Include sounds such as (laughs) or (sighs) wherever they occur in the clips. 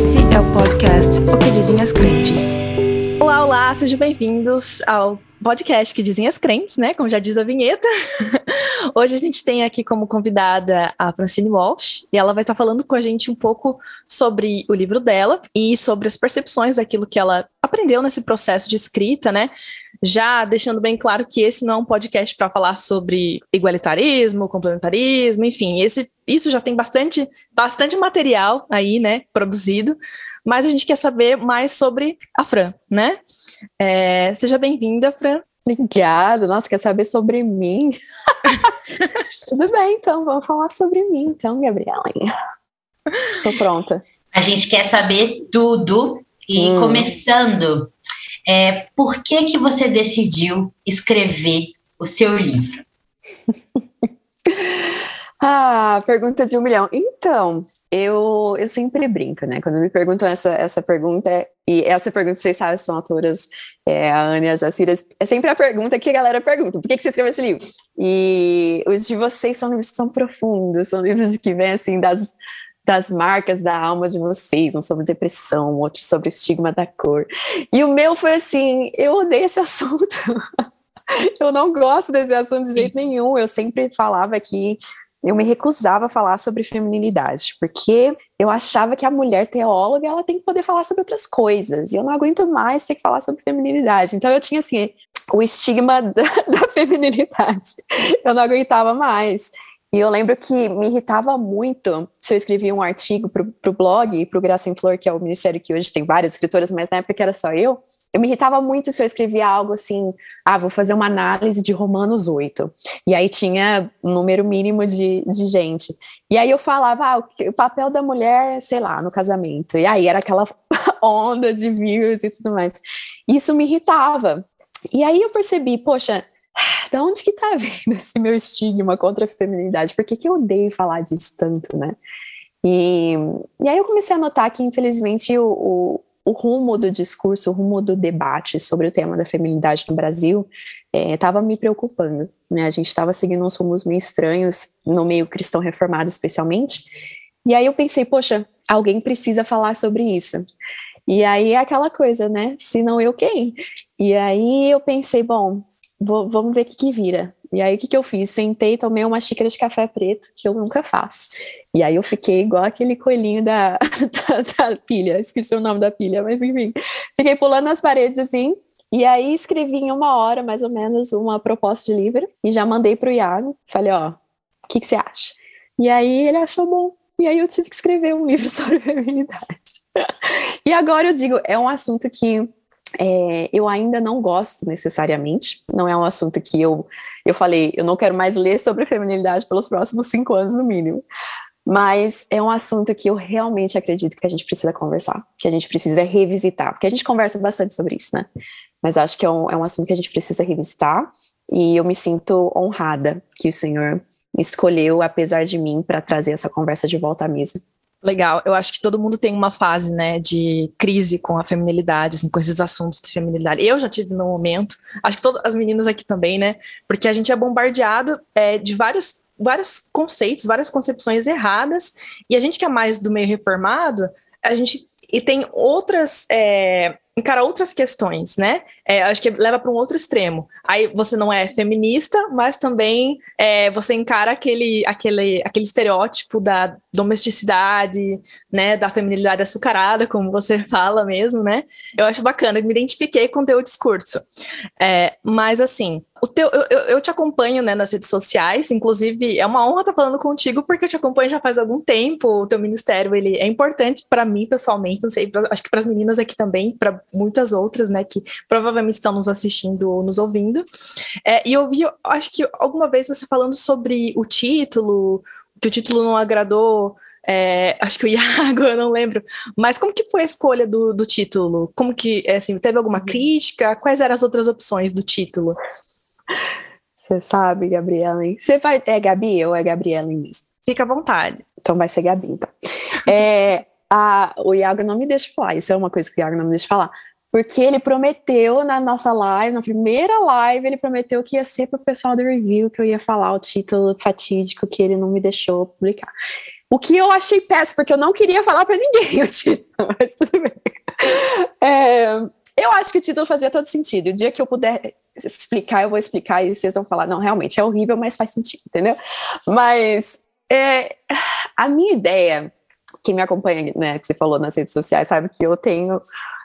Esse é o podcast O que Dizem as Crentes. Olá, olá, sejam bem-vindos ao podcast que dizem as crentes, né? Como já diz a vinheta. (laughs) Hoje a gente tem aqui como convidada a Francine Walsh e ela vai estar falando com a gente um pouco sobre o livro dela e sobre as percepções daquilo que ela aprendeu nesse processo de escrita, né? Já deixando bem claro que esse não é um podcast para falar sobre igualitarismo, complementarismo, enfim, esse, isso já tem bastante, bastante material aí, né, produzido, mas a gente quer saber mais sobre a Fran, né? É, seja bem-vinda, Fran. Obrigada. Nossa, quer saber sobre mim? (laughs) Tudo bem, então, vamos falar sobre mim, então, Gabriela. Sou pronta. A gente quer saber tudo e hum. começando, é, por que que você decidiu escrever o seu livro? (laughs) Ah, pergunta de um milhão. Então, eu, eu sempre brinco, né? Quando me perguntam essa, essa pergunta, e essa pergunta, vocês sabem, são autoras, é, a Ana e a Jacira, é sempre a pergunta que a galera pergunta: por que, que você escreveu esse livro? E os de vocês são livros são profundos, são livros que vêm, assim, das, das marcas da alma de vocês, um sobre depressão, outro sobre estigma da cor. E o meu foi assim: eu odeio esse (laughs) assunto. eu não gosto desse assunto de jeito nenhum. Eu sempre falava que eu me recusava a falar sobre feminilidade, porque eu achava que a mulher teóloga ela tem que poder falar sobre outras coisas, e eu não aguento mais ter que falar sobre feminilidade. Então eu tinha assim o estigma (laughs) da, da feminilidade. Eu não aguentava mais. E eu lembro que me irritava muito se eu escrevia um artigo para o blog, para o Graça em Flor, que é o ministério que hoje tem várias escritoras, mas na época era só eu, eu me irritava muito se eu escrevia algo assim, ah, vou fazer uma análise de Romanos 8. E aí tinha um número mínimo de, de gente. E aí eu falava, ah, o, papel da mulher, sei lá, no casamento. E aí era aquela (laughs) onda de views e tudo mais. Isso me irritava. E aí eu percebi, poxa, (sighs) da onde que tá (laughs) vindo esse meu estigma contra a feminilidade? Por que, que eu odeio falar disso tanto, né? E, e aí eu comecei a notar que, infelizmente, o, o o rumo do discurso, o rumo do debate sobre o tema da feminilidade no Brasil estava é, me preocupando. Né? A gente estava seguindo uns rumos meio estranhos, no meio cristão reformado especialmente. E aí eu pensei, poxa, alguém precisa falar sobre isso. E aí é aquela coisa, né? Se não eu, quem? E aí eu pensei, bom, vou, vamos ver o que, que vira. E aí o que, que eu fiz? Sentei, tomei uma xícara de café preto, que eu nunca faço. E aí eu fiquei igual aquele coelhinho da, (laughs) da, da pilha, esqueci o nome da pilha, mas enfim. Fiquei pulando nas paredes assim, e aí escrevi em uma hora, mais ou menos, uma proposta de livro e já mandei para o Iago. Falei, ó, o que, que você acha? E aí ele achou bom. E aí eu tive que escrever um livro (laughs) sobre feminidade. e agora eu digo, é um assunto que é, eu ainda não gosto necessariamente, não é um assunto que eu, eu falei, eu não quero mais ler sobre feminilidade pelos próximos cinco anos no mínimo, mas é um assunto que eu realmente acredito que a gente precisa conversar, que a gente precisa revisitar, porque a gente conversa bastante sobre isso, né? Mas acho que é um, é um assunto que a gente precisa revisitar e eu me sinto honrada que o Senhor escolheu, apesar de mim, para trazer essa conversa de volta à mesa. Legal, eu acho que todo mundo tem uma fase, né, de crise com a feminilidade, assim, com esses assuntos de feminilidade. Eu já tive no momento, acho que todas as meninas aqui também, né, porque a gente é bombardeado é, de vários, vários conceitos, várias concepções erradas, e a gente que é mais do meio reformado, a gente e tem outras é, encara outras questões, né? É, acho que leva para um outro extremo. Aí você não é feminista, mas também é, você encara aquele, aquele, aquele estereótipo da domesticidade, né? Da feminilidade açucarada, como você (laughs) fala mesmo, né? Eu acho bacana, me identifiquei com o teu discurso. É, mas assim, o teu, eu, eu, te acompanho né, nas redes sociais, inclusive é uma honra estar falando contigo, porque eu te acompanho já faz algum tempo. O teu ministério ele é importante para mim pessoalmente, não sei, pra, acho que para as meninas aqui também, para muitas outras, né, que provavelmente estão nos assistindo ou nos ouvindo. É, e eu vi, acho que alguma vez você falando sobre o título, que o título não agradou. É, acho que o (laughs) Iago, eu não lembro. Mas como que foi a escolha do, do título? Como que, é, assim, teve alguma crítica? Quais eram as outras opções do título? Você sabe, Gabriela. Você vai. É Gabi ou é Gabriela mesmo? Fica à vontade. Então vai ser Gabi, então. É, a, o Iago não me deixa falar. Isso é uma coisa que o Iago não me deixa falar. Porque ele prometeu na nossa live, na primeira live, ele prometeu que ia ser para o pessoal do review, que eu ia falar o título fatídico que ele não me deixou publicar. O que eu achei péssimo, porque eu não queria falar para ninguém o título, (laughs) mas tudo bem. É, eu acho que o título fazia todo sentido. O dia que eu puder explicar, eu vou explicar e vocês vão falar, não, realmente é horrível, mas faz sentido, entendeu? Mas é, a minha ideia, quem me acompanha, né, que você falou nas redes sociais, sabe que eu tenho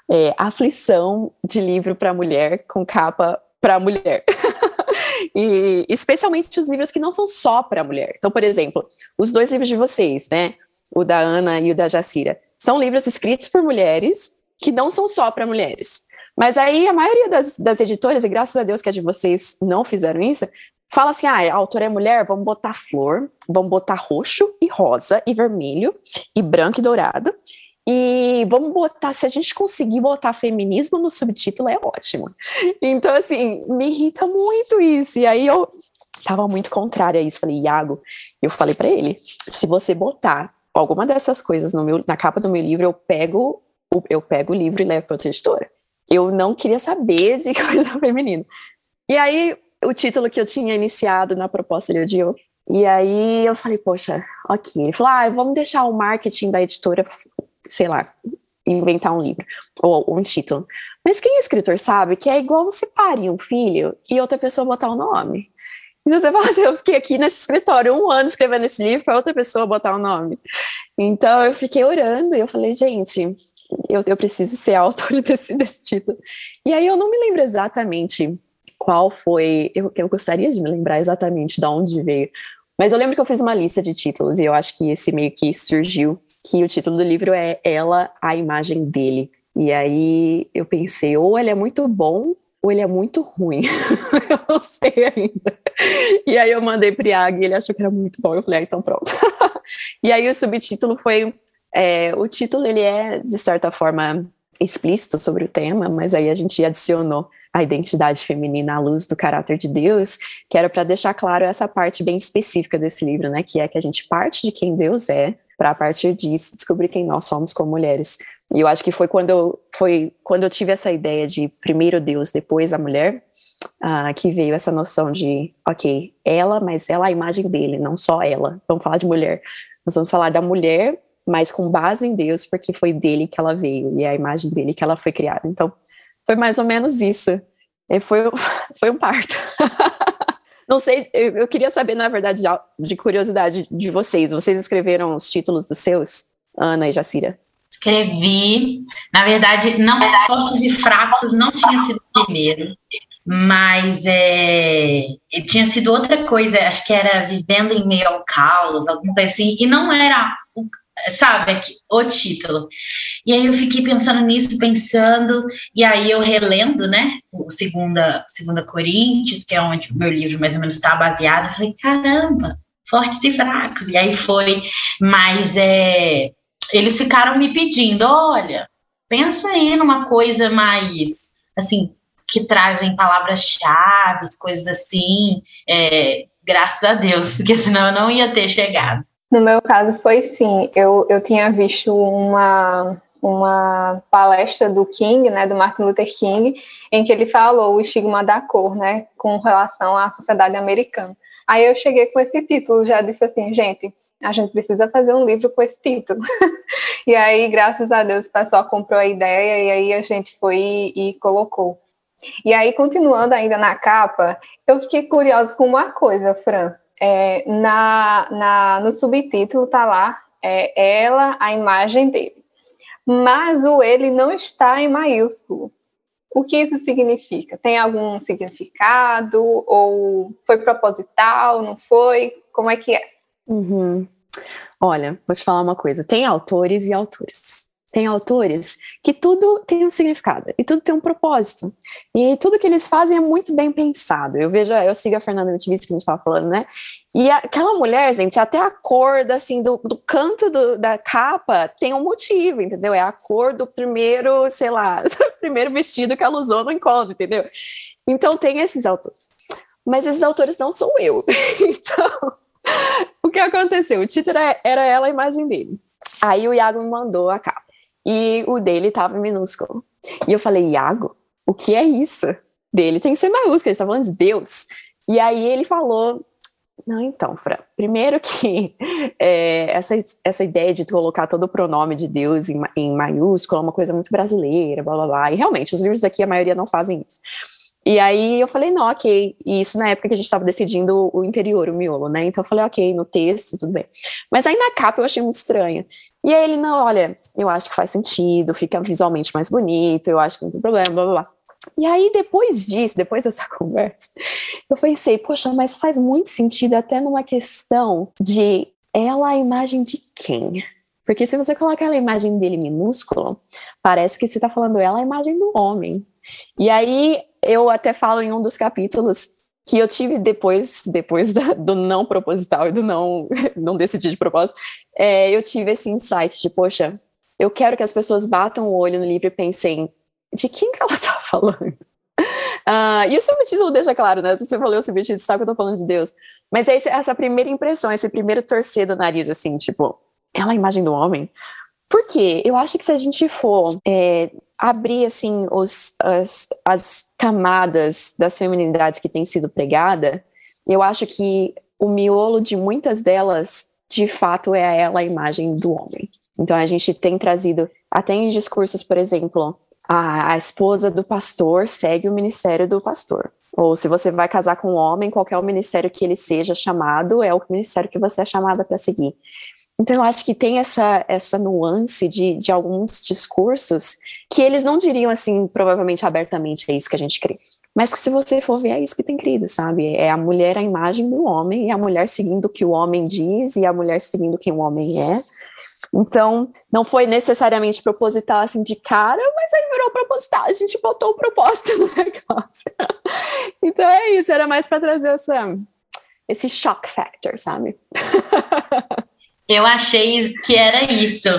é, aflição de livro para mulher com capa para mulher. (laughs) e especialmente os livros que não são só para mulher. Então, por exemplo, os dois livros de vocês, né? O da Ana e o da Jacira, são livros escritos por mulheres que não são só para mulheres. Mas aí a maioria das, das editoras, e graças a Deus que a de vocês não fizeram isso, fala assim: ah, a autora é mulher, vamos botar flor, vamos botar roxo e rosa e vermelho e branco e dourado. E vamos botar, se a gente conseguir botar feminismo no subtítulo, é ótimo. Então, assim, me irrita muito isso. E aí eu tava muito contrária a isso. Falei, Iago, eu falei para ele: se você botar alguma dessas coisas meu, na capa do meu livro, eu pego, eu pego o livro e levo para outra editora. Eu não queria saber de (laughs) coisa feminina. E aí, o título que eu tinha iniciado na proposta ele odiou. E aí eu falei, poxa, ok. Ele falou, ah, vamos deixar o marketing da editora sei lá, inventar um livro ou, um título. Mas quem é escritor sabe que é igual você parir um filho e outra pessoa botar o um nome. Então você fala assim, eu fiquei aqui nesse escritório um ano escrevendo esse livro para outra pessoa botar o um nome. Então eu fiquei orando e eu falei, gente, eu, eu preciso ser a autora (laughs) desse, desse título. E aí eu não me lembro exatamente qual foi, eu, eu gostaria de me lembrar exatamente de onde veio, mas eu lembro que eu fiz uma lista de títulos e eu acho que esse meio que surgiu que o título do livro é Ela, a imagem dele. E aí eu pensei, ou ele é muito bom, ou ele é muito ruim. (laughs) eu não sei ainda. E aí eu mandei para Iago e ele achou que era muito bom. Eu falei, ah, então pronto. (laughs) e aí o subtítulo foi. É, o título ele é, de certa forma, explícito sobre o tema, mas aí a gente adicionou a identidade feminina à luz do caráter de Deus, que era para deixar claro essa parte bem específica desse livro, né? Que é que a gente parte de quem Deus é, para a partir disso descobrir quem nós somos como mulheres. E eu acho que foi quando eu, foi quando eu tive essa ideia de primeiro Deus, depois a mulher, uh, que veio essa noção de, ok, ela, mas ela é a imagem dele, não só ela. Vamos falar de mulher. Nós vamos falar da mulher, mas com base em Deus, porque foi dele que ela veio e é a imagem dele que ela foi criada. Então, foi mais ou menos isso. E foi, (laughs) foi um parto. (laughs) Não sei, eu, eu, queria saber, na verdade, de, de, curiosidade de vocês. Vocês escreveram os títulos dos seus, Ana e Jacira? Escrevi. Na verdade, não Fortes e Fracos não tinha sido o primeiro, mas é, tinha sido outra coisa. Acho que era Vivendo em Meio ao Caos, alguma coisa assim. E não era o, sabe, o título. E aí eu fiquei pensando nisso, pensando, e aí eu relendo, né, o segunda, segunda Coríntios, que é onde o meu livro mais ou menos está baseado, eu falei, caramba, fortes e fracos. E aí foi, mas é, eles ficaram me pedindo, olha, pensa aí numa coisa mais, assim, que trazem palavras-chave, coisas assim, é, graças a Deus, porque senão eu não ia ter chegado. No meu caso foi sim, eu, eu tinha visto uma, uma palestra do King, né, do Martin Luther King, em que ele falou o estigma da cor, né, com relação à sociedade americana. Aí eu cheguei com esse título, já disse assim, gente, a gente precisa fazer um livro com esse título. (laughs) e aí, graças a Deus, o pessoal comprou a ideia e aí a gente foi e, e colocou. E aí, continuando ainda na capa, eu fiquei curiosa com uma coisa, Fran é, na, na, no subtítulo está lá, é ela, a imagem dele. Mas o ele não está em maiúsculo. O que isso significa? Tem algum significado? Ou foi proposital? Não foi? Como é que é? Uhum. Olha, vou te falar uma coisa: tem autores e autores tem autores que tudo tem um significado e tudo tem um propósito. E tudo que eles fazem é muito bem pensado. Eu vejo, eu sigo a Fernanda Nitivis que a gente estava falando, né? E aquela mulher, gente, até a cor assim, do, do canto do, da capa tem um motivo, entendeu? É a cor do primeiro, sei lá, do (laughs) primeiro vestido que ela usou no encontro, entendeu? Então tem esses autores. Mas esses autores não sou eu. (laughs) então, o que aconteceu? O título era, era ela a imagem dele. Aí o Iago me mandou a capa e o dele tava minúsculo. E eu falei, Iago, o que é isso? Dele tem que ser maiúsculo, ele está falando de Deus. E aí ele falou, Não, então, Fran. Primeiro que (laughs) é, essa, essa ideia de colocar todo o pronome de Deus em, em maiúsculo é uma coisa muito brasileira, blá blá blá. E realmente, os livros daqui, a maioria não fazem isso. E aí eu falei, não, ok. E isso na época que a gente estava decidindo o interior, o miolo, né? Então eu falei, ok, no texto, tudo bem. Mas aí na capa eu achei muito estranho. E aí ele, não, olha, eu acho que faz sentido, fica visualmente mais bonito, eu acho que não tem problema, blá blá blá. E aí, depois disso, depois dessa (laughs) conversa, eu pensei, poxa, mas faz muito sentido até numa questão de ela a imagem de quem? Porque se você colocar a imagem dele minúsculo, parece que você está falando ela a imagem do homem. E aí eu até falo em um dos capítulos que eu tive depois, depois da, do não proposital e do não, (laughs) não decidir de propósito, é, eu tive esse insight de, poxa, eu quero que as pessoas batam o olho no livro e pensem, de quem que ela está (laughs) falando? Uh, e o subtítulo deixa claro, né? Se você falou o subtítulo, sabe que eu tô falando de Deus. Mas é essa primeira impressão, esse primeiro torcer do nariz, assim, tipo, ela é a imagem do homem? Por quê? Eu acho que se a gente for é, abrir assim os, as, as camadas das feminilidades que têm sido pregada, eu acho que o miolo de muitas delas, de fato, é ela a imagem do homem. Então a gente tem trazido, até em discursos, por exemplo, a, a esposa do pastor segue o ministério do pastor. Ou se você vai casar com um homem, qualquer ministério que ele seja chamado, é o ministério que você é chamada para seguir. Então, eu acho que tem essa, essa nuance de, de alguns discursos que eles não diriam assim, provavelmente abertamente, é isso que a gente crê. Mas que se você for ver, é isso que tem crido, sabe? É a mulher a imagem do homem, e a mulher seguindo o que o homem diz, e a mulher seguindo quem o homem é. Então, não foi necessariamente proposital assim de cara, mas aí virou proposital. A gente botou o propósito no (laughs) negócio. então é isso, era mais para trazer essa, esse shock factor, sabe? Eu achei que era isso.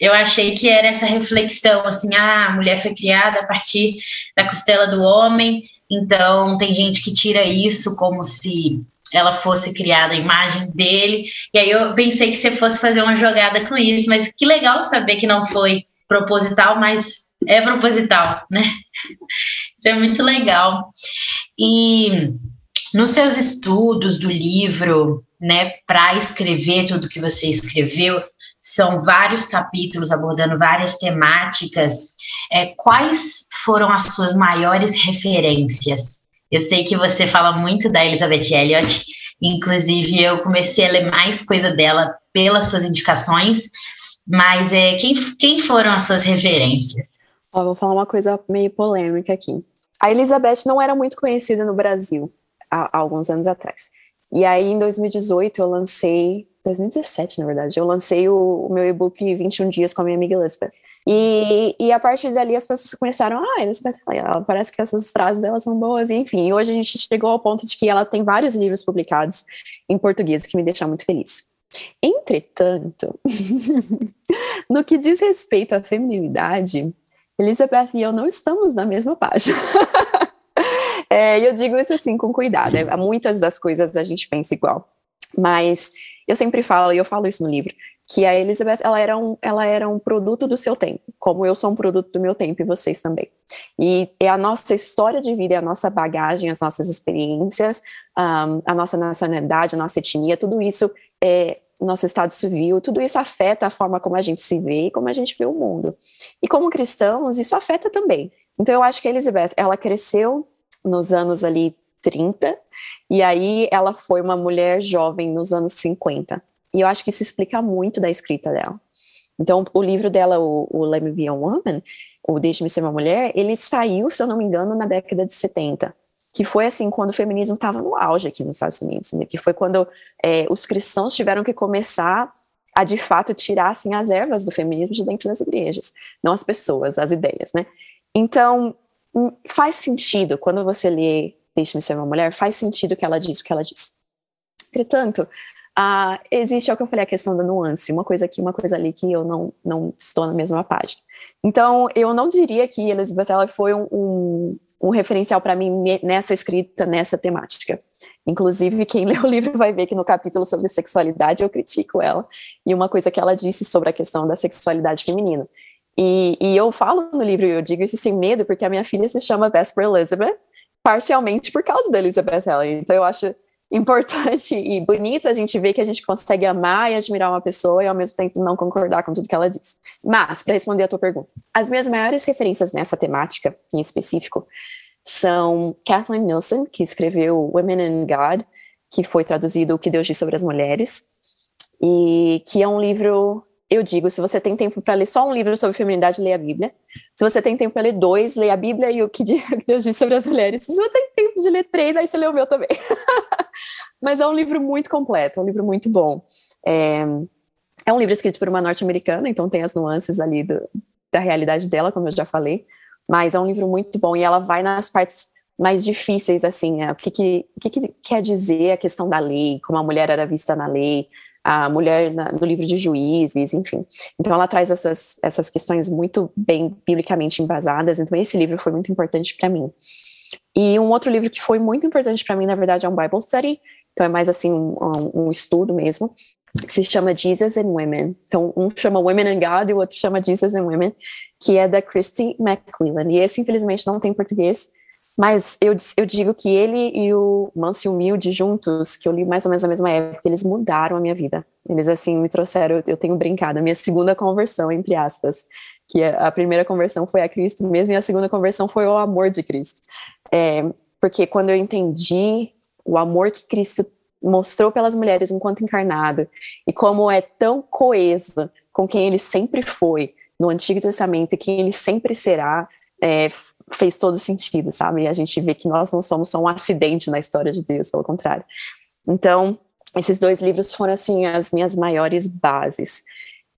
Eu achei que era essa reflexão, assim, ah, a mulher foi criada a partir da costela do homem, então tem gente que tira isso como se ela fosse criada a imagem dele. E aí eu pensei que você fosse fazer uma jogada com isso, mas que legal saber que não foi proposital, mas é proposital, né? Isso é muito legal. E nos seus estudos do livro, né, para escrever tudo que você escreveu, são vários capítulos abordando várias temáticas. É, quais foram as suas maiores referências? Eu sei que você fala muito da Elizabeth Elliot, inclusive eu comecei a ler mais coisa dela pelas suas indicações, mas é, quem, quem foram as suas referências? Ó, vou falar uma coisa meio polêmica aqui. A Elizabeth não era muito conhecida no Brasil há, há alguns anos atrás. E aí, em 2018, eu lancei 2017, na verdade, eu lancei o, o meu e-book 21 dias com a minha amiga Elizabeth. E, e a partir dali as pessoas começaram, ah, parece que essas frases dela são boas, enfim. Hoje a gente chegou ao ponto de que ela tem vários livros publicados em português, o que me deixa muito feliz. Entretanto, (laughs) no que diz respeito à feminilidade, Elizabeth e eu não estamos na mesma página. (laughs) É, eu digo isso assim com cuidado. É, muitas das coisas a gente pensa igual. Mas eu sempre falo, e eu falo isso no livro, que a Elizabeth ela era, um, ela era um produto do seu tempo, como eu sou um produto do meu tempo e vocês também. E é a nossa história de vida, é a nossa bagagem, as nossas experiências, um, a nossa nacionalidade, a nossa etnia, tudo isso é nosso estado civil, tudo isso afeta a forma como a gente se vê e como a gente vê o mundo. E como cristãos, isso afeta também. Então eu acho que a Elizabeth, ela cresceu nos anos ali 30, e aí ela foi uma mulher jovem nos anos 50. E eu acho que isso explica muito da escrita dela. Então, o livro dela, o, o Let Me Be a Woman, o Deixe-me Ser Uma Mulher, ele saiu, se eu não me engano, na década de 70, que foi assim, quando o feminismo estava no auge aqui nos Estados Unidos, né? que foi quando é, os cristãos tiveram que começar a, de fato, tirar, assim, as ervas do feminismo de dentro das igrejas, não as pessoas, as ideias, né? Então, Hum, faz sentido, quando você lê Deixe-me Ser Uma Mulher, faz sentido que ela diz o que ela diz. Entretanto, uh, existe, é o que eu falei, a questão da nuance, uma coisa aqui, uma coisa ali, que eu não, não estou na mesma página. Então, eu não diria que Elizabeth ela foi um, um, um referencial para mim nessa escrita, nessa temática. Inclusive, quem (laughs) lê o livro vai ver que no capítulo sobre sexualidade eu critico ela, e uma coisa que ela disse sobre a questão da sexualidade feminina. E, e eu falo no livro, eu digo isso sem medo, porque a minha filha se chama Vesper Elizabeth, parcialmente por causa da Elizabeth Ellen. Então eu acho importante e bonito a gente ver que a gente consegue amar e admirar uma pessoa e ao mesmo tempo não concordar com tudo que ela diz. Mas, para responder a tua pergunta, as minhas maiores referências nessa temática, em específico, são Kathleen Nielsen, que escreveu Women in God, que foi traduzido O que Deus diz sobre as mulheres, e que é um livro eu digo, se você tem tempo para ler só um livro sobre feminidade, leia a Bíblia. Se você tem tempo para ler dois, leia a Bíblia e (laughs) o que Deus diz sobre as mulheres. Se você tem tempo de ler três, aí você lê o meu também. (laughs) Mas é um livro muito completo, um livro muito bom. É, é um livro escrito por uma norte-americana, então tem as nuances ali do, da realidade dela, como eu já falei. Mas é um livro muito bom e ela vai nas partes mais difíceis, assim, é, o que, que, que, que quer dizer a questão da lei, como a mulher era vista na lei, a mulher na, no livro de juízes, enfim. Então ela traz essas, essas questões muito bem biblicamente embasadas, então esse livro foi muito importante para mim. E um outro livro que foi muito importante para mim, na verdade, é um Bible Study, então é mais assim um, um, estudo mesmo, que se chama Jesus and Women. Então, um chama Women and God e o outro chama Jesus and Women, que é da Christy McClellan. E esse, infelizmente, não tem em português, mas eu, eu digo que ele e o Manso e Humilde juntos, que eu li mais ou menos na mesma época, eles mudaram a minha vida. Eles, assim, me trouxeram, eu tenho brincado, a minha segunda conversão, entre aspas. Que a primeira conversão foi a Cristo mesmo e a segunda conversão foi o amor de Cristo. É, porque quando eu entendi o amor que Cristo mostrou pelas mulheres enquanto encarnado e como é tão coeso com quem ele sempre foi no Antigo Testamento e quem ele sempre será, é, fez todo sentido, sabe? E a gente vê que nós não somos só um acidente na história de Deus, pelo contrário. Então, esses dois livros foram, assim, as minhas maiores bases.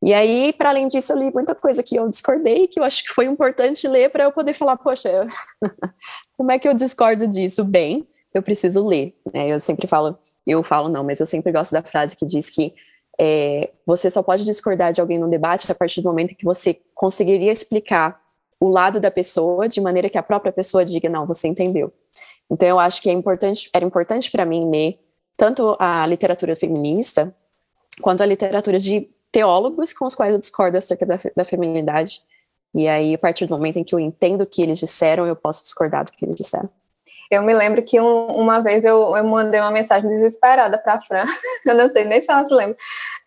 E aí, para além disso, eu li muita coisa que eu discordei, que eu acho que foi importante ler para eu poder falar, poxa, (laughs) como é que eu discordo disso? Bem, eu preciso ler. Né? Eu sempre falo, eu falo não, mas eu sempre gosto da frase que diz que é, você só pode discordar de alguém no debate a partir do momento que você conseguiria explicar o lado da pessoa de maneira que a própria pessoa diga não, você entendeu. Então eu acho que é importante, era importante para mim ler tanto a literatura feminista quanto a literatura de teólogos com os quais eu discordo acerca da, da feminilidade. E aí, a partir do momento em que eu entendo o que eles disseram, eu posso discordar do que eles disseram. Eu me lembro que um, uma vez eu, eu, mandei uma mensagem desesperada para a Fran, (laughs) eu não sei nem se ela se lembra,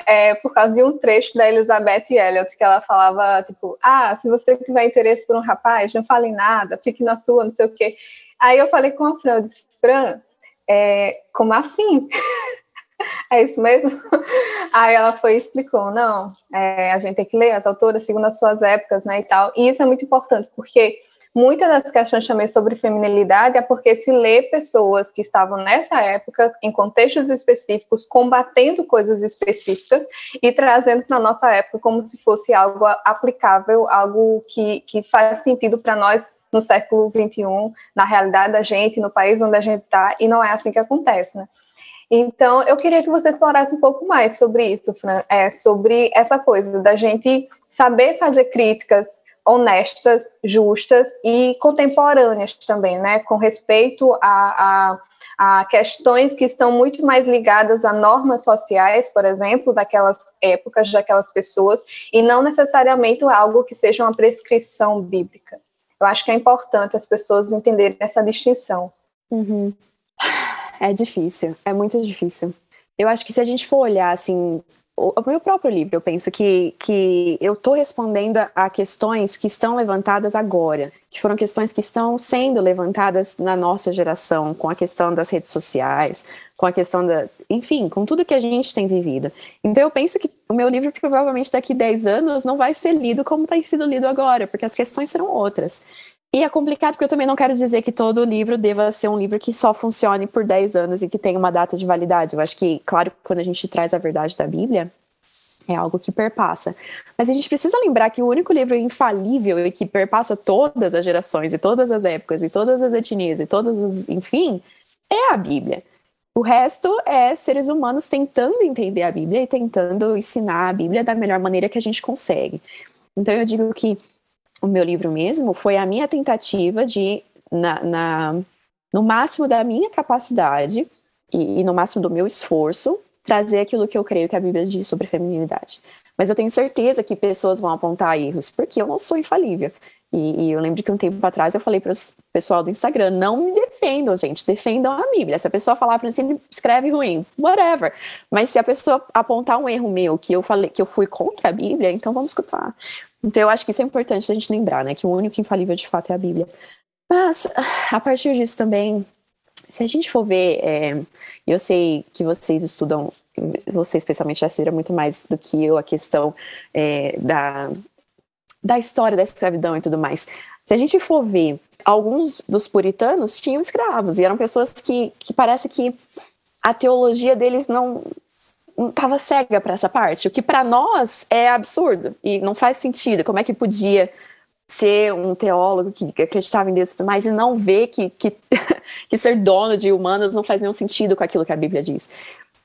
é, por causa de um trecho da Elizabeth Elliot, que ela falava, tipo, ah, se você tiver interesse por um rapaz, não fale nada, fique na sua, não sei o quê. Aí eu falei com a Fran, eu disse, Fran, é, como assim? (laughs) é isso mesmo? Aí ela foi e explicou, não, é, a gente tem que ler as autoras segundo as suas épocas, né, e tal, e isso é muito importante, porque Muitas das questões também sobre feminilidade é porque se lê pessoas que estavam nessa época, em contextos específicos, combatendo coisas específicas e trazendo para a nossa época como se fosse algo aplicável, algo que, que faz sentido para nós no século XXI, na realidade da gente, no país onde a gente está, e não é assim que acontece, né? Então, eu queria que você explorasse um pouco mais sobre isso, Fran, é, sobre essa coisa da gente saber fazer críticas honestas, justas e contemporâneas também, né, com respeito a, a, a, questões que estão muito mais ligadas a normas sociais, por exemplo, daquelas épocas, daquelas pessoas, e não necessariamente algo que seja uma prescrição bíblica. Eu acho que é importante as pessoas entenderem essa distinção. Uhum. É difícil, é muito difícil. Eu acho que se a gente for olhar assim o, meu próprio livro, eu penso que, que eu estou respondendo a questões que estão levantadas agora, que foram questões que estão sendo levantadas na nossa geração, com a questão das redes sociais, com a questão da. Enfim, com tudo que a gente tem vivido. Então, eu penso que o meu livro, provavelmente daqui 10 anos, não vai ser lido como tem sido lido agora, porque as questões serão outras. E é complicado porque eu também não quero dizer que todo livro deva ser um livro que só funcione por 10 anos e que tenha uma data de validade. Eu acho que, claro, quando a gente traz a verdade da Bíblia, é algo que perpassa. Mas a gente precisa lembrar que o único livro infalível e que perpassa todas as gerações e todas as épocas e todas as etnias e todos os, enfim, é a Bíblia. O resto é seres humanos tentando entender a Bíblia e tentando ensinar a Bíblia da melhor maneira que a gente consegue. Então eu digo que o meu livro mesmo foi a minha tentativa de, na, na no máximo da minha capacidade e, e, no máximo do meu esforço, trazer aquilo que eu creio que a Bíblia diz sobre feminilidade. Mas eu tenho certeza que pessoas vão apontar erros, porque eu não sou infalível. E, e, eu lembro que um tempo atrás eu falei para o pessoal do Instagram: não me defendam, gente, defendam a Bíblia. Se a pessoa falar para mim, escreve ruim, whatever. Mas se a pessoa apontar um erro meu que eu falei que eu fui contra a Bíblia, então vamos escutar. Então eu acho que isso é importante a gente lembrar, né? Que o único infalível de fato é a Bíblia. Mas a partir disso também, se a gente for ver, é, eu sei que vocês estudam, você especialmente a Cira, muito mais do que eu, a questão é, da da história da escravidão e tudo mais. Se a gente for ver, alguns dos puritanos tinham escravos e eram pessoas que, que parece que a teologia deles não estava cega para essa parte, o que para nós é absurdo e não faz sentido. Como é que podia ser um teólogo que acreditava em Deus e tudo mais e não ver que, que, (laughs) que ser dono de humanos não faz nenhum sentido com aquilo que a Bíblia diz?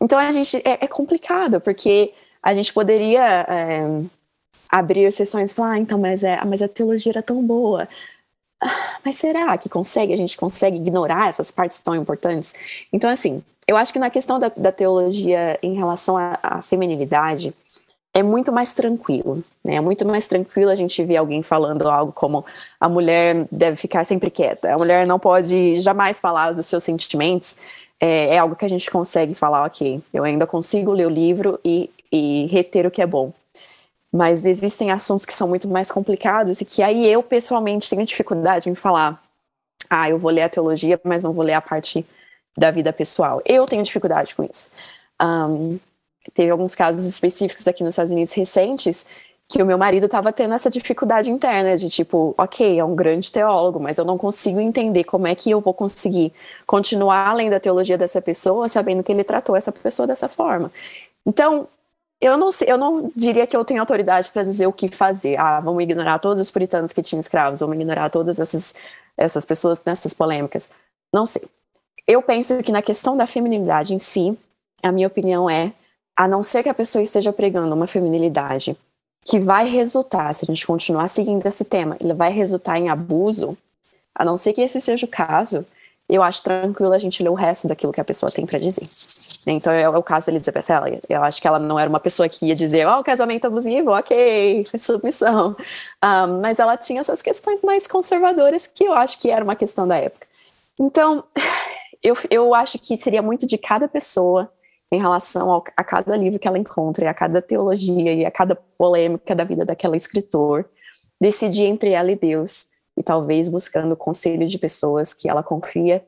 Então a gente é, é complicado porque a gente poderia é, abrir sessões e falar, ah, então, mas, é, mas a teologia era tão boa. Mas será que consegue? A gente consegue ignorar essas partes tão importantes? Então, assim, eu acho que na questão da, da teologia em relação à, feminilidade, é muito mais tranquilo, né? É muito mais tranquilo a gente ver alguém falando algo como a mulher deve ficar sempre quieta, a mulher não pode jamais falar dos seus sentimentos. É, é algo que a gente consegue falar, ok, eu ainda consigo ler o livro e, e reter o que é bom mas existem assuntos que são muito mais complicados e que aí eu pessoalmente tenho dificuldade em falar, ah, eu vou ler a teologia, mas não vou ler a parte da vida pessoal. Eu tenho dificuldade com isso. Um, teve alguns casos específicos aqui nos Estados Unidos recentes que o meu marido estava tendo essa dificuldade interna de tipo, ok, é um grande teólogo, mas eu não consigo entender como é que eu vou conseguir continuar além da teologia dessa pessoa, sabendo que ele tratou essa pessoa dessa forma. Então, eu não, eu não diria que eu tenho autoridade para dizer o que fazer. Ah, vamos ignorar todos os puritanos que tinham escravos, vamos ignorar todas essas, essas pessoas nessas polêmicas. Não sei. Eu penso que na questão da feminilidade em si, a minha opinião é, a não ser que a pessoa esteja pregando uma feminilidade que vai resultar, se a gente continuar seguindo esse tema, ele vai resultar em abuso, a não ser que esse seja o caso, eu acho tranquilo a gente ler o resto daquilo que a pessoa tem para dizer. Então é, o caso da Elizabeth Elliot. Eu acho que ela não era uma pessoa que ia dizer, ó, oh, casamento abusivo, ok, (laughs) submissão. Um, mas ela tinha essas questões mais conservadoras que eu acho que era uma questão da época. Então, (sighs) eu, eu acho que seria muito de cada pessoa em relação ao, a cada livro que ela encontra, e a cada teologia e a cada polêmica da vida daquela escritor, decidir entre ela e Deus e talvez buscando conselho de pessoas que ela confia.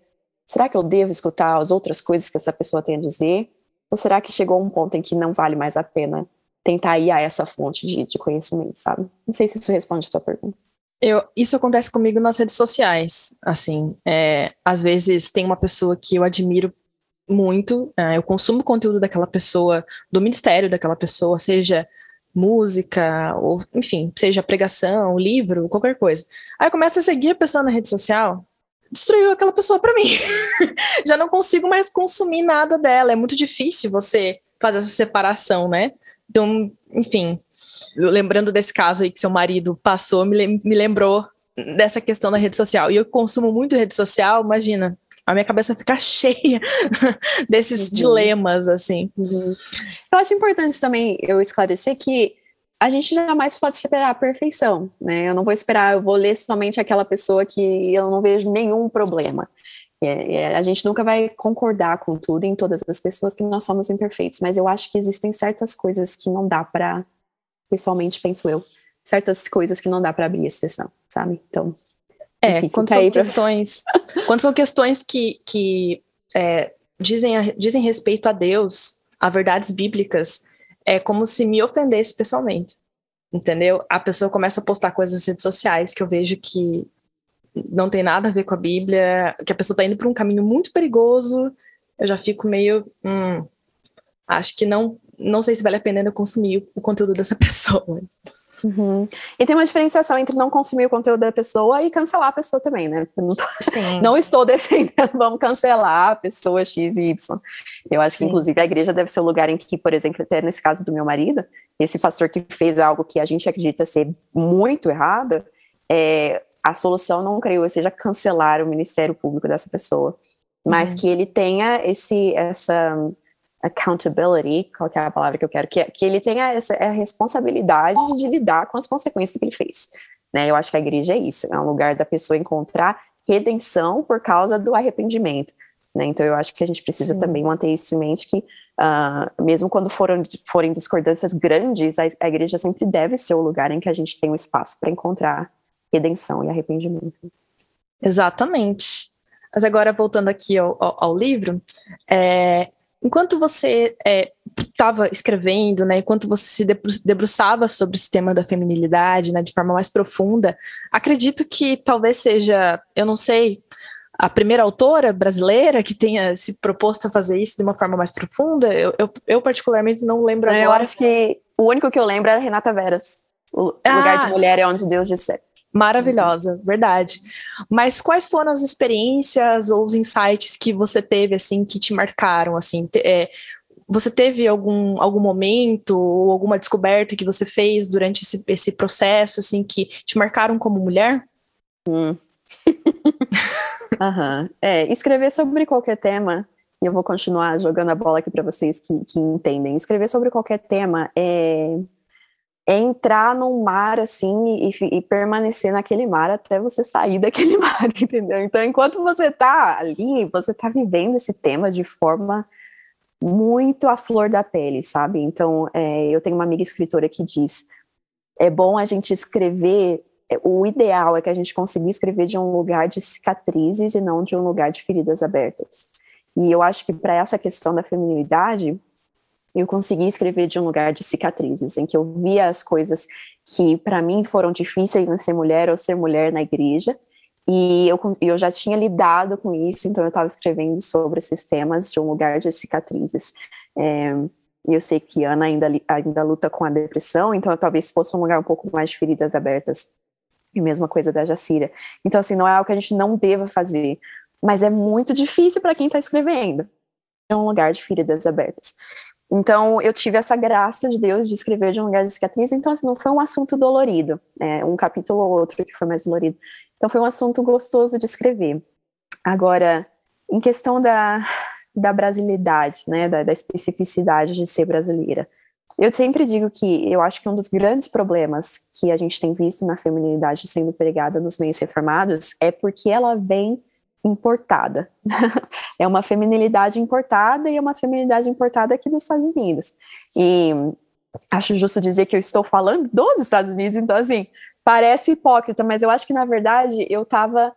Será que eu devo escutar as outras coisas que essa pessoa tem a dizer? Ou será que chegou um ponto em que não vale mais a pena tentar ir a essa fonte de, de conhecimento, sabe? Não sei se isso responde a tua pergunta. Eu, isso acontece comigo nas redes sociais, assim, é, às vezes tem uma pessoa que eu admiro muito, é, eu consumo conteúdo daquela pessoa, do ministério daquela pessoa, seja música, ou enfim, seja pregação, livro, qualquer coisa. Aí eu começo a seguir a pessoa na rede social, destruiu aquela pessoa para mim. (laughs) Já não consigo mais consumir nada dela. É muito difícil você fazer essa separação, né? Então, enfim, lembrando desse caso aí que seu marido passou, me, me lembrou dessa questão da rede social. E eu consumo muito rede social, imagina, a minha cabeça fica (laughs) cheia desses uhum. dilemas, assim. Uhum. Eu acho importante também eu esclarecer que a gente jamais pode esperar a perfeição, né? Eu não vou esperar, eu vou ler somente aquela pessoa que eu não vejo nenhum problema. É, é, a gente nunca vai concordar com tudo em todas as pessoas que nós somos imperfeitos, mas eu acho que existem certas coisas que não dá para, pessoalmente penso eu, certas coisas que não dá para abrir exceção, sabe? Então, é, Enfim, quando são questões, (laughs) quando são questões que, que é, dizem, a, dizem respeito a Deus, a verdades bíblicas, é como se me ofendesse pessoalmente. Entendeu? A pessoa começa a postar coisas nas redes sociais que eu vejo que não tem nada a ver com a Bíblia, que a pessoa está indo por um caminho muito perigoso, eu já fico meio. Hum, acho que não, não sei se vale a pena eu consumir o conteúdo dessa (laughs) pessoa. Uhum. E tem uma diferenciação entre não consumir o conteúdo da pessoa e cancelar a pessoa também, né? não, tô, não estou defendendo, (laughs) vamos cancelar a pessoa X e Y. Eu acho Sim. que, inclusive, a igreja deve ser o lugar em que, por exemplo, até nesse caso do meu marido, esse pastor que fez algo que a gente acredita ser muito errado, é, a solução, não creio, seja cancelar o ministério público dessa pessoa, mas uhum. que ele tenha esse, essa accountability, qual é a palavra que eu quero, que, que ele tenha essa a responsabilidade de lidar com as consequências que ele fez. né? Eu acho que a igreja é isso, é um lugar da pessoa encontrar redenção por causa do arrependimento, né? Então eu acho que a gente precisa Sim. também manter isso em mente que uh, mesmo quando foram, forem discordâncias grandes, a, a igreja sempre deve ser o lugar em que a gente tem um espaço para encontrar redenção e arrependimento. Exatamente. Mas agora, voltando aqui ao, ao, ao livro, é, enquanto você estava é, escrevendo, né, enquanto você se debruçava sobre esse tema da feminilidade, né, de forma mais profunda, acredito que talvez seja, eu não sei, a primeira autora brasileira que tenha se proposto a fazer isso de uma forma mais profunda. Eu, eu, eu particularmente não lembro agora. Eu acho que o único que eu lembro é Renata Veras. O ah, lugar de mulher é onde Deus disser. Maravilhosa, verdade. Mas quais foram as experiências ou os insights que você teve, assim, que te marcaram, assim? É, você teve algum, algum momento ou alguma descoberta que você fez durante esse, esse processo, assim, que te marcaram como mulher? Hum. (laughs) é, escrever sobre qualquer tema, e eu vou continuar jogando a bola aqui para vocês que, que entendem. Escrever sobre qualquer tema é é entrar num mar assim e, e, permanecer naquele mar até você sair (laughs) daquele mar, entendeu? Então, enquanto você tá ali, você tá vivendo esse tema de forma muito à flor da pele, sabe? Então, é, eu tenho uma amiga escritora que diz: é bom a gente escrever. É, o ideal é que a gente consiga escrever de um lugar de cicatrizes e não de um lugar de feridas abertas. E eu acho que para essa questão da feminilidade, eu consegui escrever de um lugar de cicatrizes, em que eu via as coisas que para mim foram difíceis em ser mulher ou ser mulher na igreja, e eu, eu já tinha lidado com isso, então eu estava escrevendo sobre esses temas de um lugar de cicatrizes. É, eu sei que Ana ainda, ainda luta com a depressão, então talvez fosse um lugar um pouco mais de feridas abertas. E mesma coisa da Jacira. Então, assim, não é algo que a gente não deva fazer, mas é muito difícil para quem está escrevendo. É um lugar de feridas abertas. Então, eu tive essa graça de Deus de escrever de um lugar de cicatriz, então, assim, não foi um assunto dolorido, né, um capítulo ou outro que foi mais dolorido. Então, foi um assunto gostoso de escrever. Agora, em questão da, da brasilidade, né, da, da especificidade de ser brasileira, eu sempre digo que eu acho que um dos grandes problemas que a gente tem visto na feminilidade sendo pregada nos meios reformados é porque ela vem importada. (laughs) é uma feminilidade importada e é uma feminilidade importada aqui dos Estados Unidos. E acho justo dizer que eu estou falando dos Estados Unidos, então assim, parece hipócrita, mas eu acho que na verdade eu estava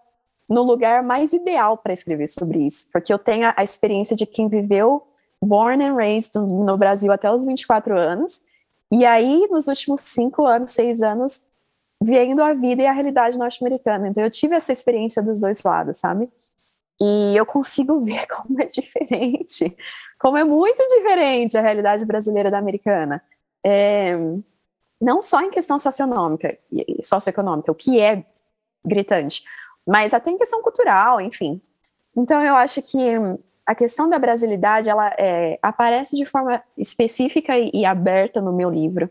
no lugar mais ideal para escrever sobre isso, porque eu tenho a, experiência de quem viveu born and raised no Brasil até os 24 anos, e aí nos últimos cinco anos, seis anos, vendo a vida e a realidade norte-americana. Então eu tive essa experiência dos dois lados, sabe? E eu consigo (laughs) ver como é diferente, como é muito diferente a realidade brasileira da americana. É, não só em questão socioeconômica, socioeconômica, o que é gritante, mas até em questão cultural, enfim. Então eu acho que a questão da brasilidade ela é, aparece de forma específica e, e aberta no meu livro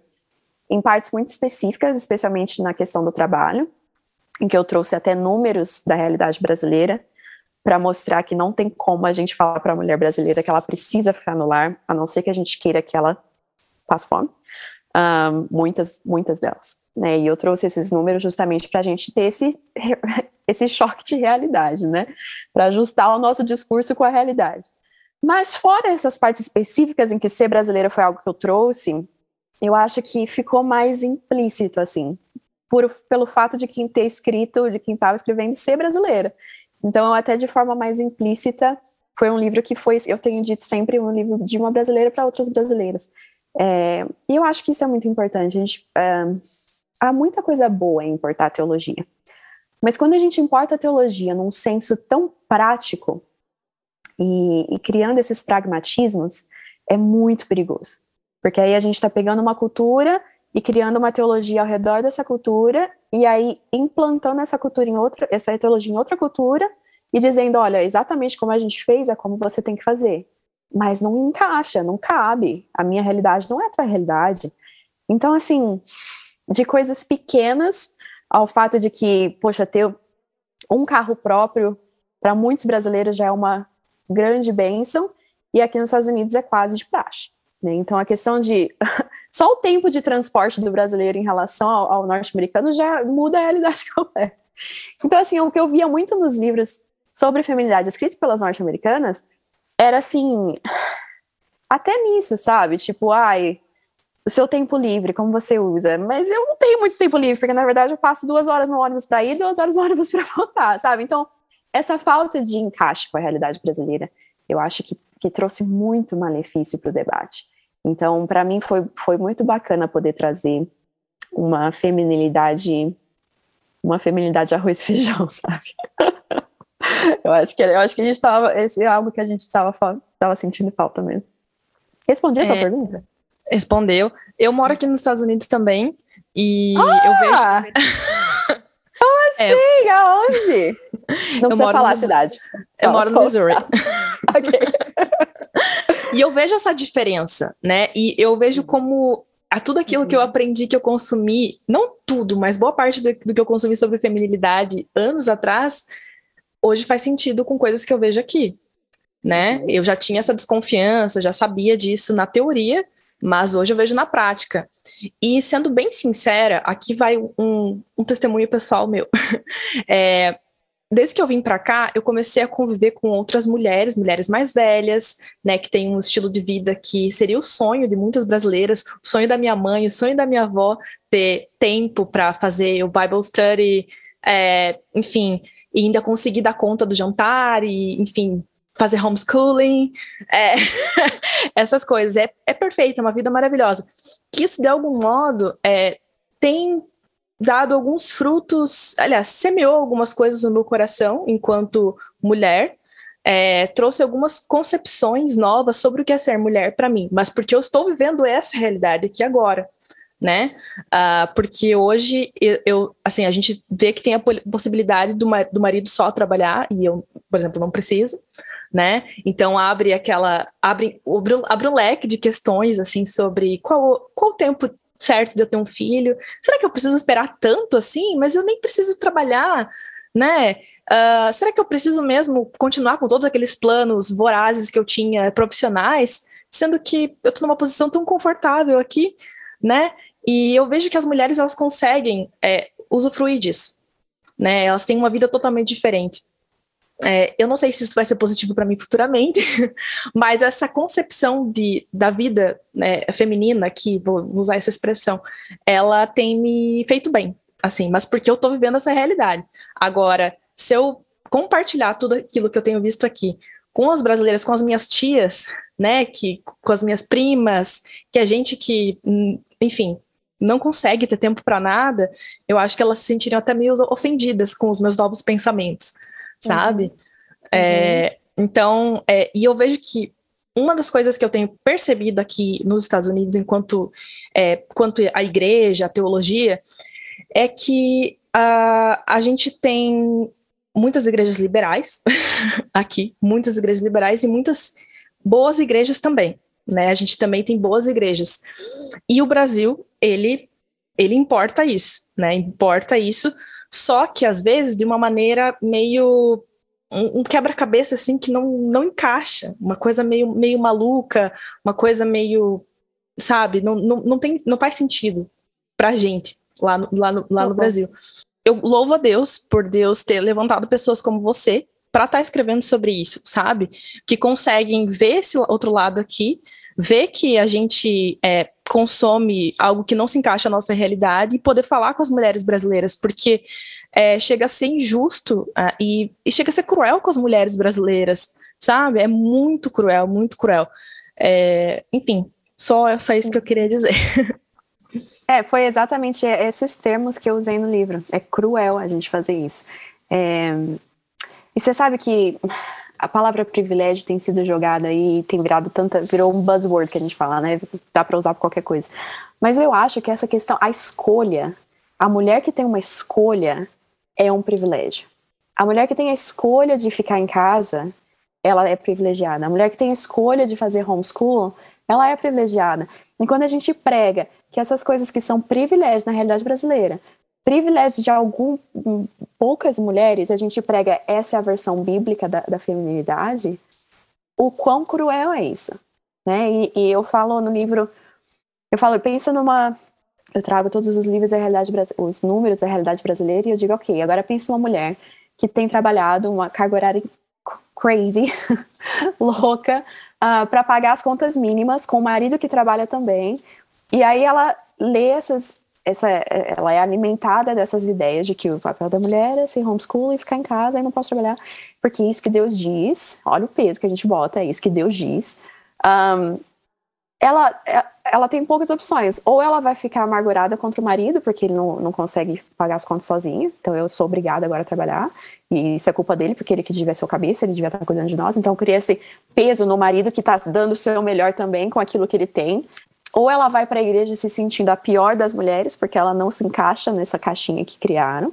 em partes muito específicas, especialmente na questão do trabalho, em que eu trouxe até números da realidade brasileira para mostrar que não tem como a gente falar para a mulher brasileira que ela precisa ficar no lar, a não ser que a gente queira que ela passe fome. Um, muitas, muitas delas. Né? E eu trouxe esses números justamente para a gente ter esse, (laughs) esse choque de realidade, né? Para ajustar o nosso discurso com a realidade. Mas fora essas partes específicas em que ser brasileira foi algo que eu trouxe, eu acho que ficou mais implícito, assim, por, pelo fato de quem ter escrito, de quem estava escrevendo, ser brasileira. Então, até de forma mais implícita, foi um livro que foi, eu tenho dito sempre, um livro de uma brasileira para outras brasileiras. É, e eu acho que isso é muito importante. A gente, é, há muita coisa boa em importar a teologia. Mas quando a gente importa a teologia num senso tão prático e, e criando esses pragmatismos, é muito perigoso. Porque aí a gente está pegando uma cultura e criando uma teologia ao redor dessa cultura e aí implantando essa cultura em outra, essa teologia em outra cultura e dizendo, olha, exatamente como a gente fez é como você tem que fazer. Mas não encaixa, não cabe. A minha realidade não é a tua realidade. Então, assim, de coisas pequenas ao fato de que, poxa, ter um carro próprio para muitos brasileiros já é uma grande bênção e aqui nos Estados Unidos é quase de praxe Né? Então, a questão de. (laughs) Só o tempo de transporte do brasileiro em relação ao, ao norte-americano já muda a realidade (laughs) completa. Então, assim, o que eu via muito nos livros sobre feminilidade escritos pelas norte-americanas era assim. Até nisso, sabe? Tipo, ai, o seu tempo livre, como você usa. Mas eu não tenho muito tempo livre, porque na verdade eu passo duas horas no ônibus para ir e duas horas no ônibus para (laughs) voltar, sabe? Então, essa falta de encaixe com a realidade brasileira, eu acho que, que trouxe muito malefício para o debate. Então, para mim, foi, foi muito bacana poder trazer uma feminilidade, uma feminilidade arroz e feijão, (laughs) sabe? eu acho que eu acho que a gente estava, esse é algo que a gente estava tava sentindo falta mesmo. Respondi a tua é, pergunta? Respondeu. Eu moro aqui nos Estados Unidos também e ah! (laughs) eu vejo. Como assim? É, Aonde? Não precisa falar a cidade. Eu moro no Missouri. (laughs) ok. E eu vejo essa diferença, né? E eu vejo uhum. como a tudo aquilo que eu uhum. aprendi, que eu consumi, não tudo, mas boa parte do, do, que eu consumi sobre feminilidade anos atrás, hoje faz sentido com coisas que eu vejo aqui, né? Uhum. Eu já tinha essa desconfiança, já sabia disso na teoria, mas hoje eu vejo na prática. E sendo bem sincera, aqui vai um, um testemunho pessoal meu. (laughs) é, desde que eu vim para cá, eu comecei a conviver com outras mulheres, mulheres mais velhas, né, que têm um estilo de vida que seria o sonho de muitas brasileiras, o sonho da minha mãe, o sonho da minha avó, ter tempo para fazer o Bible study, é, enfim, e ainda conseguir dar conta do jantar e, enfim, fazer homeschooling, é, (laughs) essas coisas. É, é perfeito, é uma vida maravilhosa. Que isso, de algum modo, é, tem dado alguns frutos, aliás, semeou algumas coisas no meu coração enquanto mulher, é, trouxe algumas concepções novas sobre o que é ser mulher para mim, mas porque eu estou vivendo essa realidade aqui agora, né? Uh, porque hoje eu, eu, assim, a gente vê que tem a possibilidade do, do marido só trabalhar e eu, por exemplo, não preciso. Né? Então abre aquela abre, abre, um leque de questões assim sobre qual, qual tempo certo de eu ter um filho? Será que eu preciso esperar tanto assim? Mas eu nem preciso trabalhar, né? Uh, será que eu preciso mesmo continuar com todos aqueles planos vorazes que eu tinha profissionais, sendo que eu estou numa posição tão confortável aqui, né? E eu vejo que as mulheres elas conseguem é, usufruir disso, né? Elas têm uma vida totalmente diferente. É, eu não sei se isso vai ser positivo para mim futuramente, (laughs) mas essa concepção de, da vida né, feminina, que vou usar essa expressão, ela tem me feito bem, assim, mas porque eu estou vivendo essa realidade. Agora, se eu compartilhar tudo aquilo que eu tenho visto aqui com as brasileiras, com as minhas tias, né, que, com as minhas primas, que a gente que, enfim, não consegue ter tempo para nada, eu acho que elas se sentiriam até meio ofendidas com os meus novos pensamentos sabe? Uhum. É, então, é, e eu vejo que uma das coisas que eu tenho percebido aqui nos Estados Unidos, enquanto é, quanto a igreja, a teologia, é que a, a gente tem muitas igrejas liberais (laughs) aqui, muitas igrejas liberais e muitas boas igrejas também, né? A gente também tem boas igrejas. E o Brasil, ele ele importa isso, né? Importa isso só que às vezes de uma maneira meio um, um quebra-cabeça assim que não, não encaixa, uma coisa meio, meio maluca, uma coisa meio, sabe, não, não, não, tem, não faz sentido pra gente lá no, lá no, lá no uhum. Brasil. Eu louvo a Deus por Deus ter levantado pessoas como você para estar tá escrevendo sobre isso, sabe? Que conseguem ver esse outro lado aqui, ver que a gente é, consome algo que não se encaixa na nossa realidade e poder falar com as mulheres brasileiras, porque é, chega a ser injusto uh, e, e, chega a ser cruel com as mulheres brasileiras, sabe? É muito cruel, muito cruel. É, enfim, só, só isso que eu queria dizer. (laughs) É, foi exatamente esses termos que eu usei no livro. É cruel a gente fazer isso. É, e você sabe que a palavra privilégio tem sido jogada e tem virado tanta, virou um buzzword que a gente fala, né? Dá para usar para qualquer coisa. Mas eu acho que essa questão, a escolha, a mulher que tem uma escolha é um privilégio. A mulher que tem a escolha de ficar em casa, ela é privilegiada. A mulher que tem a escolha de fazer homeschool, ela é privilegiada. E quando a gente prega que essas coisas que são privilégios na realidade brasileira privilégio de algum, poucas mulheres, a gente prega essa é a versão bíblica da, da feminilidade, o quão cruel é isso? né? E, e eu falo no livro, eu falo, pensa numa, eu trago todos os livros da realidade, os números da realidade brasileira e eu digo, ok, agora pensa uma mulher que tem trabalhado uma carga horária crazy, (laughs) louca, uh, ah, para pagar as contas mínimas, com o marido que trabalha também. E aí ela lê essas, essa, ela é alimentada dessas ideias de que o papel da mulher é ser homeschool e ficar em casa e não posso trabalhar, porque é isso que Deus diz, olha o peso que a gente bota, é isso que Deus diz. Um, ela, é, ela tem poucas opções. Ou ela vai ficar amargurada contra o marido, porque ele não, não consegue pagar as contas sozinho, então eu sou obrigada agora a trabalhar, e isso é culpa dele, porque ele que devia ser o cabeça, ele devia estar cuidando de nós, então cria esse peso no marido que está dando o seu melhor também com aquilo que ele tem. Ou ela vai para a igreja se sentindo a pior das mulheres, porque ela não se encaixa nessa caixinha que criaram.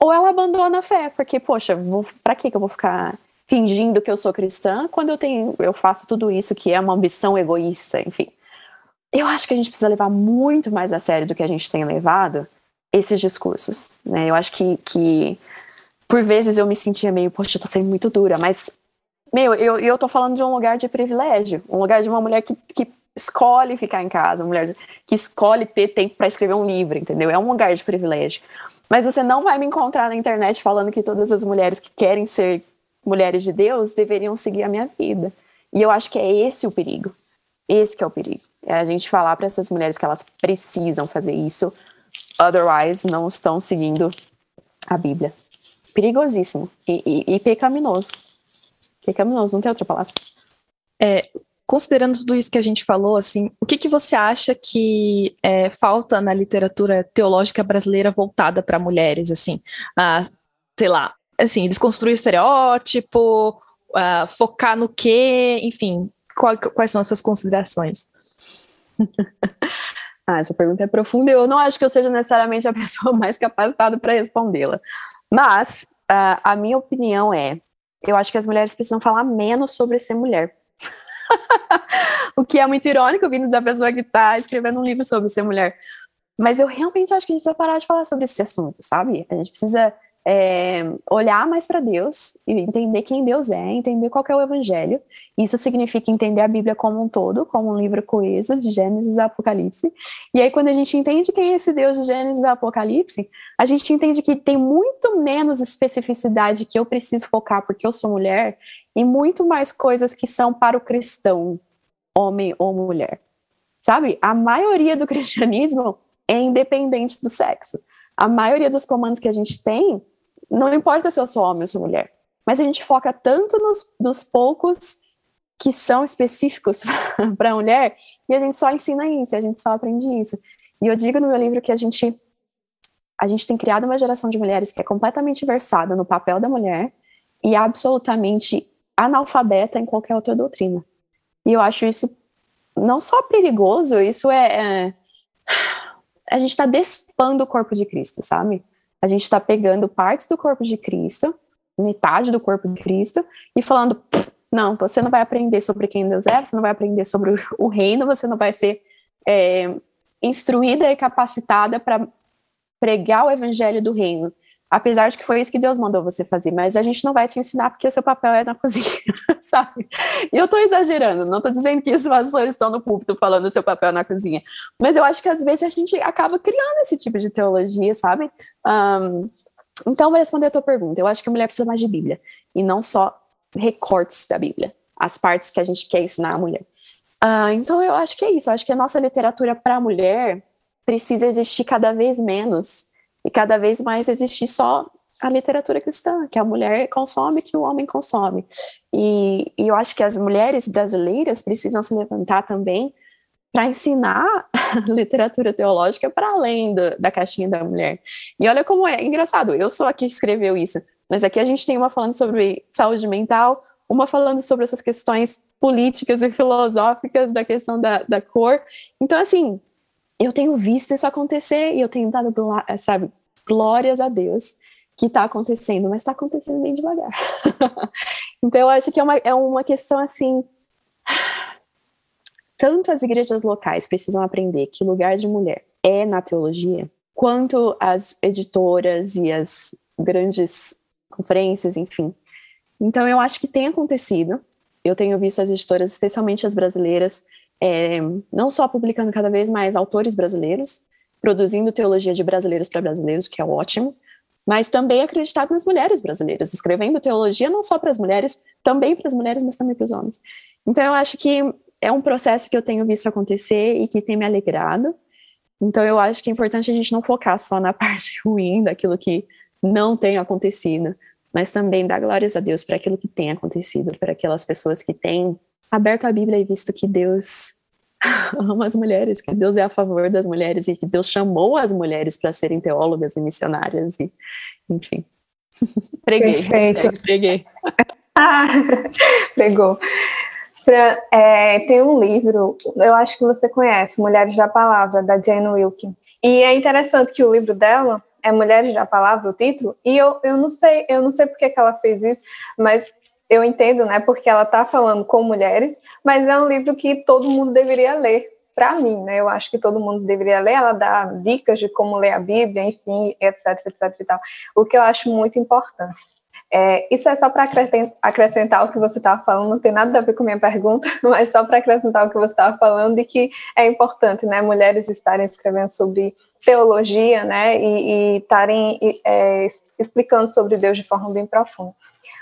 Ou ela abandona a fé, porque, poxa, para que eu vou ficar fingindo que eu sou cristã quando eu tenho, eu faço tudo isso que é uma ambição egoísta, enfim. Eu acho que a gente precisa levar muito mais a sério do que a gente tem levado esses discursos, né? Eu acho que, que por vezes eu me sentia meio, poxa, eu tô sendo muito dura, mas meu, eu, eu tô falando de um lugar de privilégio, um lugar de uma mulher que, que escolhe ficar em casa, uma mulher que escolhe ter tempo para escrever um livro, entendeu? É um lugar de privilégio. Mas você não vai me encontrar na internet falando que todas as mulheres que querem ser mulheres de Deus deveriam seguir a minha vida. E eu acho que é esse o perigo. Esse que é o perigo. É a gente falar para essas mulheres que elas precisam fazer isso, otherwise não estão seguindo a Bíblia. Perigosíssimo e, e, e pecaminoso. Pecaminoso, não tem outra palavra. É, considerando tudo isso que a gente falou, assim, o que, que você acha que é, falta na literatura teológica brasileira voltada para mulheres, assim, ah, sei lá, assim, desconstruir o estereótipo, uh, focar no quê, enfim, qual, quais são as suas considerações? (laughs) ah, essa pergunta é profunda eu não acho que eu seja necessariamente a pessoa (laughs) mais capacitada para respondê-la. Mas uh, a minha opinião é, eu acho que as mulheres precisam falar menos sobre ser mulher. (laughs) o que é muito irônico vindo da pessoa que está escrevendo um livro sobre ser mulher. Mas eu realmente acho que a gente vai parar de falar sobre esse assunto, sabe? A gente precisa é, olhar mais para Deus e entender quem Deus é, entender qual é o Evangelho. Isso significa entender a Bíblia como um todo, como um livro coeso de Gênesis a Apocalipse. E aí, quando a gente entende quem é esse Deus de Gênesis a Apocalipse, a gente entende que tem muito menos especificidade que eu preciso focar porque eu sou mulher e muito mais coisas que são para o cristão, homem ou mulher. Sabe? A maioria do (laughs) cristianismo é independente do sexo. A maioria dos comandos que a gente tem não importa se eu sou homem ou sou mulher, mas a gente foca tanto nos, nos poucos que são específicos (laughs) para a mulher e a gente só ensina isso, a gente só aprende isso. E eu digo no meu livro que a gente a gente tem criado uma geração de mulheres que é completamente versada no papel da mulher e absolutamente analfabeta em qualquer outra doutrina. E eu acho isso não só perigoso, isso é, é a gente está despando o corpo de Cristo, sabe? A gente está pegando partes do corpo de Cristo, metade do corpo de Cristo, e falando: não, você não vai aprender sobre quem Deus é, você não vai aprender sobre o reino, você não vai ser é, instruída e capacitada para pregar o evangelho do reino. Apesar de que foi isso que Deus mandou você fazer, mas a gente não vai te ensinar porque o seu papel é na cozinha, (laughs) sabe? E eu tô exagerando, não tô dizendo que os pastores estão no púlpito falando o seu papel na cozinha, mas eu acho que às vezes a gente acaba criando esse tipo de teologia, sabe? Um, então, vou responder a tua pergunta. Eu acho que a mulher precisa mais de Bíblia e não só recortes da Bíblia, as partes que a gente quer ensinar a mulher. Uh, então, eu acho que é isso. Eu acho que a nossa literatura para a mulher precisa existir cada vez menos e cada vez mais existir só a literatura cristã, que a mulher consome, que o homem consome. E, e eu acho que as mulheres brasileiras precisam se levantar também para ensinar (laughs) literatura teológica para além do, da caixinha da mulher. E olha como é engraçado, eu sou a que escreveu isso, mas aqui a gente tem uma falando sobre saúde mental, uma falando sobre essas questões políticas e filosóficas da questão da, da cor. Então, assim, eu tenho visto isso acontecer e eu tenho dado, sabe, glórias a Deus que está acontecendo, mas está acontecendo bem devagar. (laughs) então eu acho que é uma, é uma questão assim. (sighs) Tanto as igrejas locais precisam aprender que lugar de mulher é na teologia, quanto as editoras e as grandes conferências, enfim. Então eu acho que tem acontecido, eu tenho visto as editoras, especialmente as brasileiras, é, não só publicando cada vez mais autores brasileiros, produzindo teologia de brasileiros para brasileiros, que é ótimo, mas também acreditado nas mulheres brasileiras, escrevendo teologia não só para as mulheres, também para as mulheres, mas também para os homens. Então eu acho que é um processo que eu tenho visto acontecer e que tem me alegrado. Então eu acho que é importante a gente não focar só na (laughs) parte ruim daquilo que não tem acontecido, mas também dar glórias a Deus para aquilo que tem acontecido, para aquelas pessoas que têm aberto a Bíblia e visto que Deus (laughs) ama as mulheres, que Deus é a favor das mulheres e que Deus chamou as mulheres para serem teólogas e missionárias e, enfim. (laughs) preguei, Perfeito. preguei. Ah, (laughs) pegou. É, tem um livro, eu acho que você conhece, Mulheres da Palavra, da Jane Wilkin. E é interessante que o livro dela é Mulheres da Palavra, o título, e eu, eu não sei, eu não sei porque que ela fez isso, mas eu entendo, né, porque ela está falando com mulheres, mas é um livro que todo mundo deveria ler, para mim, né, eu acho que todo mundo deveria ler, ela dá dicas de como ler a Bíblia, enfim, etc, etc e tal, o que eu acho muito importante. É, isso é só para acrescentar o que você estava falando, não tem nada a ver com minha pergunta, (laughs) mas só para acrescentar o que você estava falando e que é importante, né, mulheres estarem escrevendo sobre teologia, né, e estarem é, explicando sobre Deus de forma bem profunda.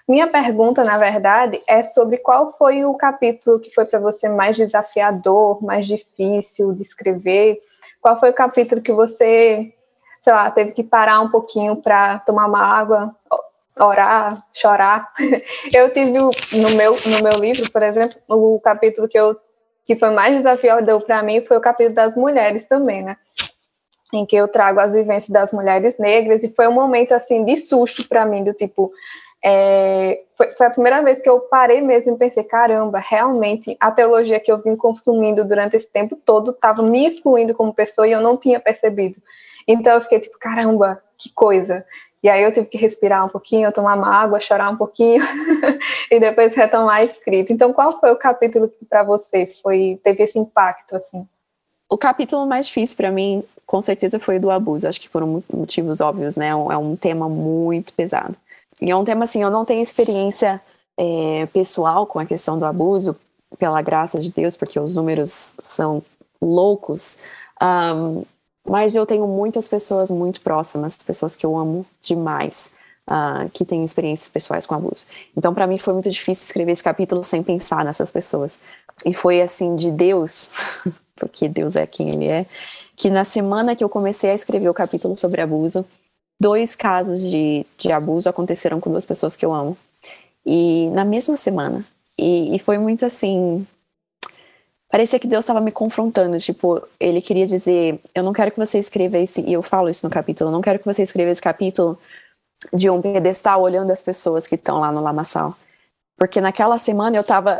Minha pergunta, na verdade, é sobre qual foi o capítulo que foi para você mais desafiador, mais difícil de escrever, qual foi o capítulo que você, sei lá, teve que parar um pouquinho para tomar uma água, orar, chorar. (laughs) Eu tive no meu no meu livro, por exemplo, o capítulo que eu que foi mais desafiador para mim foi o capítulo das mulheres também, né? Em que eu trago as vivências das mulheres negras e foi um momento assim de susto para mim, do tipo, é, foi, foi, a primeira vez que eu parei mesmo e pensei, caramba, realmente a teologia que eu vim consumindo durante esse tempo todo estava me excluindo como pessoa e eu não tinha percebido. Então eu fiquei tipo, caramba, que coisa. E aí eu tive que respirar um pouquinho, tomar uma água, chorar um pouquinho (laughs) e depois retomar a escrita. Então, qual foi o capítulo que para você foi teve esse impacto assim? O capítulo mais difícil para mim, com certeza, foi o do abuso. Acho que por motivos óbvios, né? É um tema muito pesado. E é um tema assim, eu não tenho experiência é, pessoal com a questão do abuso, pela graça de Deus, porque os números são loucos. Um, mas eu tenho muitas pessoas muito próximas, pessoas que eu amo demais, uh, que têm experiências pessoais com abuso. Então, para mim, foi muito difícil escrever esse capítulo sem pensar nessas pessoas. E foi assim de Deus, (laughs) porque Deus é quem Ele é, que na semana que eu comecei a escrever o capítulo sobre abuso, dois casos de, de abuso aconteceram com duas pessoas que eu amo. E na mesma semana. E, e foi muito assim parecia que Deus estava me confrontando, tipo, ele queria dizer, eu não quero que você escreva esse, e eu falo isso no capítulo, eu não quero que você escreva esse capítulo de um pedestal olhando as pessoas que estão lá no lamaçal. Porque naquela semana eu tava,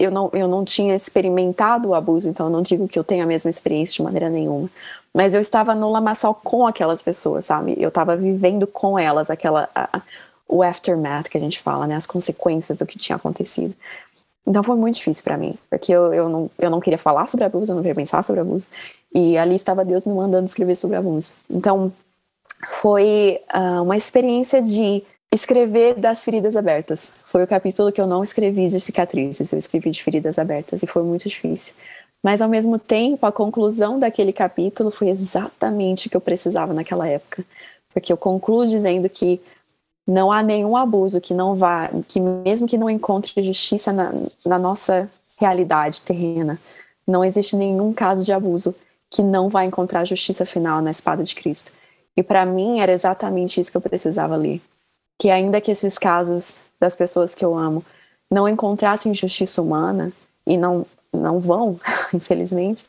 eu não, eu não tinha experimentado o abuso, então eu não digo que eu tenho a mesma experiência de maneira nenhuma. Mas eu estava no lamaçal com aquelas pessoas, sabe? Eu estava vivendo com elas aquela, a, o aftermath que a gente fala, né? As consequências do que tinha acontecido. Então foi muito difícil para mim, porque eu, eu, não, eu não queria falar sobre abuso, eu não queria pensar sobre abuso, e ali estava Deus me mandando escrever sobre abuso. Então foi uh, uma experiência de escrever das feridas abertas. Foi o capítulo que eu não escrevi de cicatrizes, eu escrevi de feridas abertas, e foi muito difícil. Mas ao mesmo tempo, a conclusão daquele capítulo foi exatamente o que eu precisava naquela época, porque eu concluo dizendo que não há nenhum abuso que não vá, que mesmo que não encontre justiça na, na nossa realidade terrena, não existe nenhum caso de abuso que não vai encontrar justiça final na espada de Cristo. E para mim era exatamente isso que eu precisava ler. Que ainda que esses casos das pessoas que eu amo não encontrassem justiça humana, e não, não vão, (laughs) infelizmente,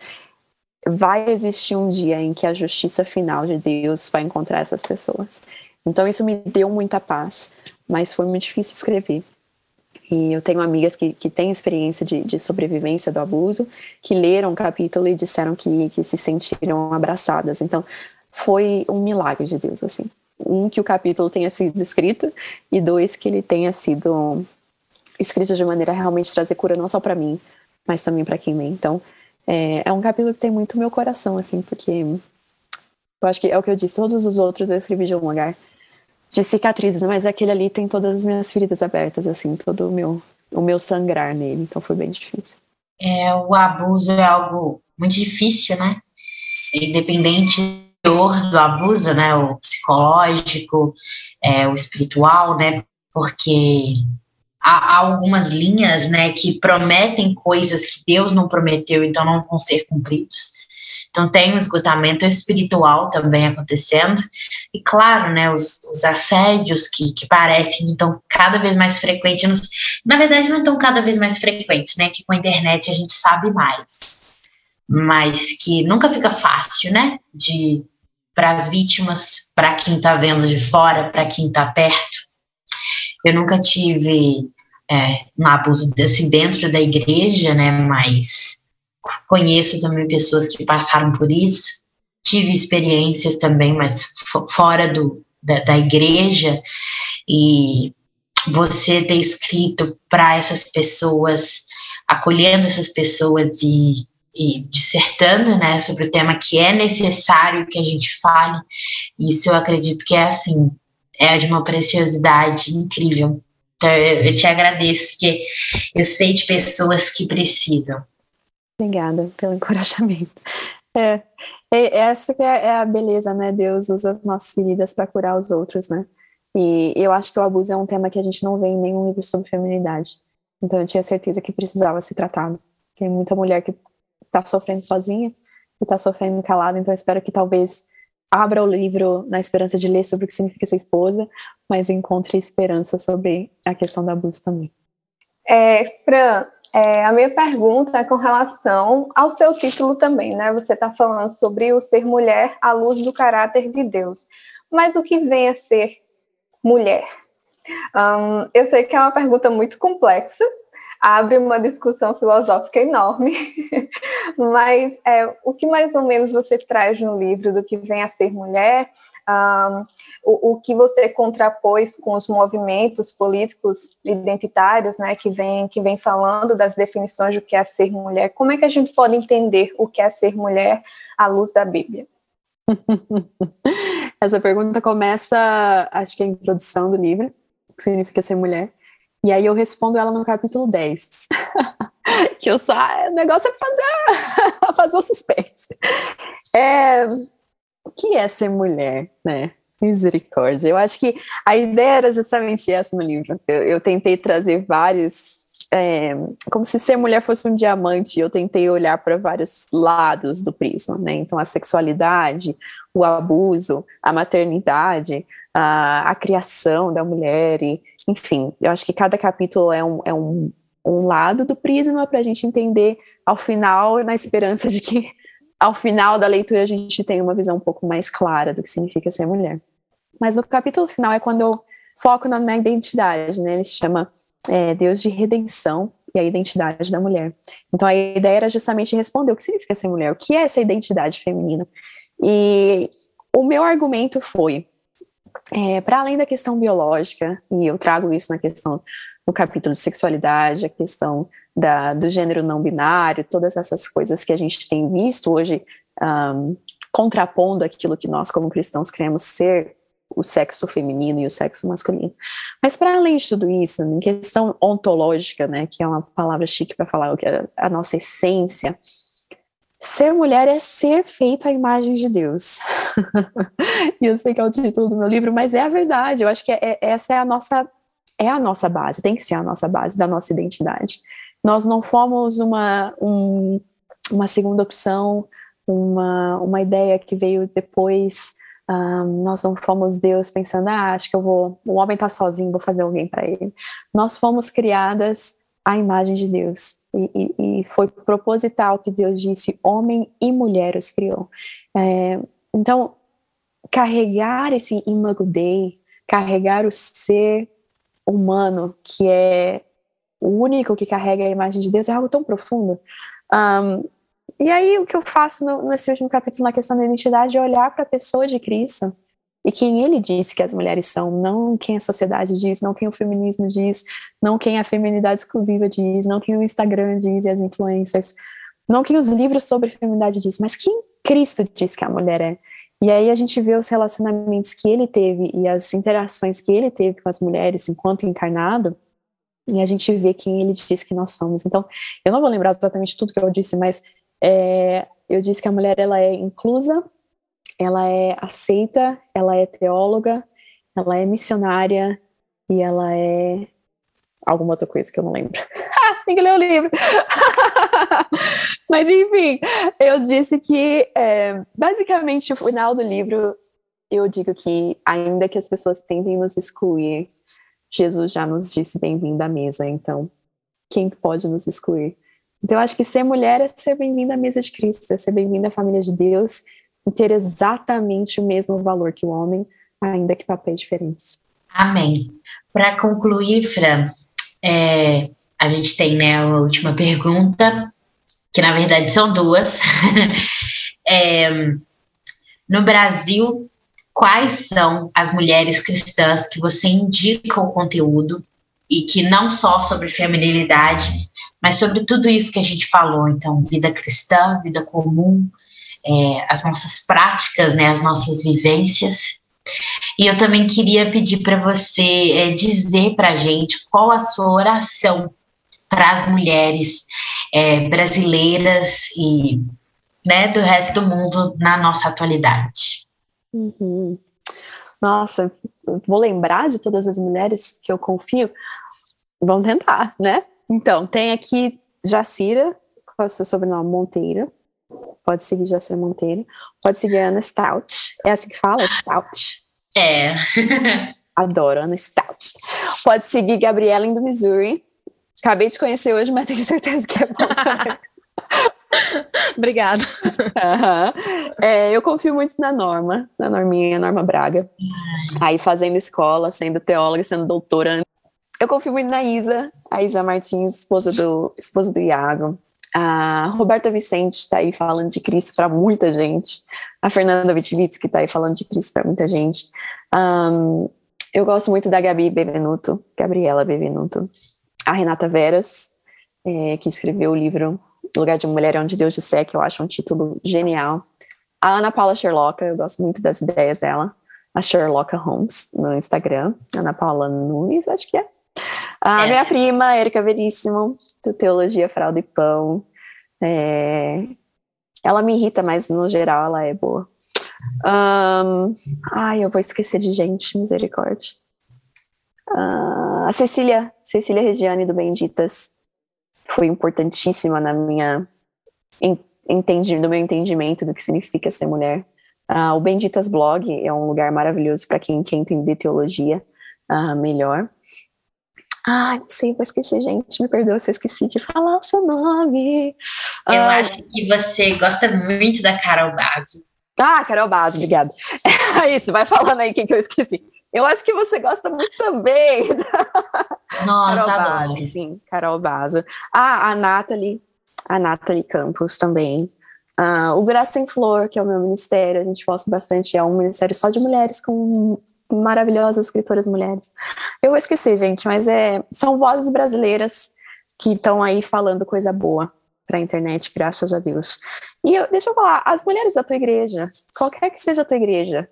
vai existir um dia em que a justiça final de Deus vai encontrar essas pessoas. Então isso me deu muita paz, mas foi muito difícil escrever. E eu tenho amigas que, que têm experiência de, de sobrevivência do abuso, que leram o capítulo e disseram que, que se sentiram abraçadas. Então foi um milagre de Deus, assim. Um, que o capítulo tenha sido escrito, e dois, que ele tenha sido escrito de maneira a realmente trazer cura não só para mim, mas também para quem lê. Então, é, é, um capítulo que tem muito meu coração, assim, porque eu acho que é o que eu disse, todos os outros eu escrevi de um lugar de cicatrizes, mas aquele ali tem todas as minhas feridas abertas, assim, todo o meu, o meu sangrar nele, então foi bem difícil. É, o abuso é algo muito difícil, né? Independente do abuso, né? O psicológico, é, o espiritual, né? Porque há, há algumas linhas, né, que prometem coisas que Deus não prometeu, então não vão ser cumpridos. Então tem um esgotamento espiritual também acontecendo. E claro, né, os, os assédios que, que parecem então cada vez mais frequentes, na verdade não estão cada vez mais frequentes, né, que com a internet a gente sabe mais. Mas que nunca fica fácil, né, de para as vítimas, para quem está vendo de fora, para quem está perto. Eu nunca tive é, um abuso desse dentro da igreja, né, mas conheço também pessoas que passaram por isso, tive experiências também, mas fora do, da, da igreja, e você ter escrito para essas pessoas, acolhendo essas pessoas e, e dissertando né, sobre o tema que é necessário que a gente fale, isso eu acredito que é assim, é de uma preciosidade incrível. Então, eu, eu te agradeço, porque eu sei de pessoas que precisam. Obrigada pelo (laughs) encorajamento. É, é essa que é, é, a beleza, né? Deus usa as nossas feridas para curar os outros, né? E eu acho que o abuso é um tema que a gente não vê em nenhum livro sobre feminilidade. Então eu tinha certeza que precisava ser tratado. Tem muita mulher que está sofrendo sozinha e está sofrendo calada, então espero que talvez abra o livro na esperança de ler sobre o que significa ser esposa, mas encontre esperança sobre a questão do abuso também. É, Fran, é, a minha pergunta é com relação ao seu título também, né? Você está falando sobre o ser mulher à luz do caráter de Deus. Mas o que vem a ser mulher? Um, eu sei que é uma pergunta muito complexa, abre uma discussão filosófica enorme, (laughs) mas é, o que mais ou menos você traz no livro do que vem a ser mulher? um, o, o, que você contrapôs com os movimentos políticos identitários, né, que vem, que vem falando das definições do que é ser mulher. Como é que a gente pode entender o que é ser mulher à luz da Bíblia? (laughs) Essa pergunta começa, acho que é a introdução do livro, que significa ser mulher. E aí eu respondo ela no capítulo 10. (laughs) que eu só. O negócio é fazer, (laughs) fazer o suspense. É, o que é ser mulher, né? Misericórdia. Eu acho que a ideia era justamente essa no livro. Eu, eu tentei trazer vários. É, como se ser mulher fosse um diamante, eu tentei olhar para vários lados do prisma, né? Então, a sexualidade, o abuso, a maternidade, a, a criação da mulher, e, enfim, eu acho que cada capítulo é um, é um, um lado do prisma para a gente entender ao final, na esperança de que ao final da leitura a gente tem uma visão um pouco mais clara do que significa ser mulher. Mas no capítulo final é quando eu foco na, na identidade, né? Ele chama é, Deus de redenção e a identidade da mulher. Então a ideia era justamente responder o que significa ser mulher, o que é essa identidade feminina. E o meu argumento foi, é, para além da questão biológica, e eu trago isso na questão no capítulo de sexualidade, a questão da, do gênero não binário, todas essas coisas que a gente tem visto hoje um, contrapondo aquilo que nós, como cristãos, queremos ser o sexo feminino e o sexo masculino. Mas para além de tudo isso, em questão ontológica, né, que é uma palavra chique para falar é a nossa essência, ser mulher é ser feita à imagem de Deus. (laughs) e eu sei que é o título do meu livro, mas é a verdade. Eu acho que é, é, essa é a nossa é a nossa base, tem que ser a nossa base da nossa identidade. Nós não fomos uma, um, uma segunda opção, uma, uma ideia que veio depois. Um, nós não fomos Deus pensando, ah, acho que eu vou, o homem está sozinho, vou fazer alguém para ele. Nós fomos criadas à imagem de Deus. E, e, e, foi proposital que Deus disse: homem e mulher os criou. É, então, carregar esse imago Dei, carregar o ser humano, que é o único que carrega a imagem de Deus, é algo tão profundo. Um, e aí, o que eu faço no, nesse último capítulo, na questão da identidade, é olhar para a pessoa de Cristo e quem ele disse que as mulheres são, não quem a sociedade diz, não quem o feminismo diz, não quem a feminidade exclusiva diz, não quem o Instagram diz e as influencers, não quem os livros sobre feminidade diz, mas quem Cristo diz que a mulher é. E aí a gente vê os relacionamentos que ele teve e as interações que ele teve com as mulheres enquanto encarnado, e a gente vê quem ele diz que nós somos. Então, eu não vou lembrar exatamente tudo que eu disse, mas é, eu disse que a mulher ela é inclusa, ela é aceita, ela é teóloga, ela é missionária e ela é alguma outra coisa que eu não lembro. Tem que ler o livro. (laughs) Mas enfim, eu disse que é, basicamente o final do livro eu digo que ainda que as pessoas tentem nos excluir, Jesus já nos disse bem-vindo à mesa. Então, quem pode nos excluir? Então, eu acho que ser mulher é ser bem-vinda à mesa de Cristo, é ser bem-vinda à família de Deus ter exatamente o mesmo valor que o homem, ainda que papéis diferentes. Amém. Para concluir, Fran, é, a gente tem né, a última pergunta, que na verdade são duas. (laughs) é, no Brasil, quais são as mulheres cristãs que você indica o conteúdo e que não só sobre feminilidade, mas sobre tudo isso que a gente falou, então, vida cristã, vida comum, é, as nossas práticas, né, as nossas vivências. E eu também queria pedir para você é, dizer para a gente qual a sua oração para as mulheres é, brasileiras e né, do resto do mundo na nossa atualidade. Uhum. Nossa, vou lembrar de todas as mulheres que eu confio. Vamos tentar, né? Então, tem aqui Jacira, com seu sobrenome Monteiro. Pode seguir Jacira Monteiro. Pode seguir Ana Stout. É assim que fala? Stout. É. (laughs) Adoro Ana Stout. Pode seguir Gabriela do Missouri. Acabei de conhecer hoje, mas tenho certeza que é bom também. (laughs) Obrigada. Uhum. É, eu confio muito na Norma, na Norminha, Norma Braga. Aí fazendo escola, sendo teóloga, sendo doutora. Eu confio muito na Isa, a Isa Martins, esposa do, esposa do Iago. A Roberta Vicente está aí falando de Cristo para muita gente. A Fernanda Vitivitz, que está aí falando de Cristo para muita gente. Um, eu gosto muito da Gabi Bevenuto, Gabriela Bevenuto. A Renata Veras, é, que escreveu o livro Lugar de Mulher é Onde Deus Disser, que eu acho um título genial. A Ana Paula Sherlock, eu gosto muito das ideias dela. A Sherlock Holmes no Instagram. Ana Paula Nunes, acho que é. A é. minha prima, Erika Veríssimo, do Teologia Fralda e Pão. É... Ela me irrita, mas no geral ela é boa. Um... Ai, eu vou esquecer de gente, misericórdia. Uh... A Cecília, Cecília Regiane do Benditas foi importantíssima na minha entendi, no meu entendimento do que significa ser mulher. Uh, o Benditas Blog é um lugar maravilhoso para quem quer entender teologia uh, melhor. Ah, não sei, vou esquecer, gente. Me perdoa se eu esqueci de falar o seu nome. Eu uh, acho que você gosta muito da Carol Basso. Ah, Carol Basso, obrigada. (laughs) É isso, vai falando aí quem que eu esqueci. Eu acho que você gosta muito também. (laughs) Nossa, Carol adoro. Bazo, sim, Carol Bazo. Ah, a Nathalie, a Nathalie Campos também. Ah, o Graça em Flor, que é o meu ministério, a gente gosta bastante, é um ministério só de mulheres com maravilhosas escritoras mulheres. Eu vou esquecer, gente, mas é, são vozes brasileiras que estão aí falando coisa boa para a internet, graças a Deus. E eu, deixa eu falar, as mulheres da tua igreja, qualquer que seja a tua igreja,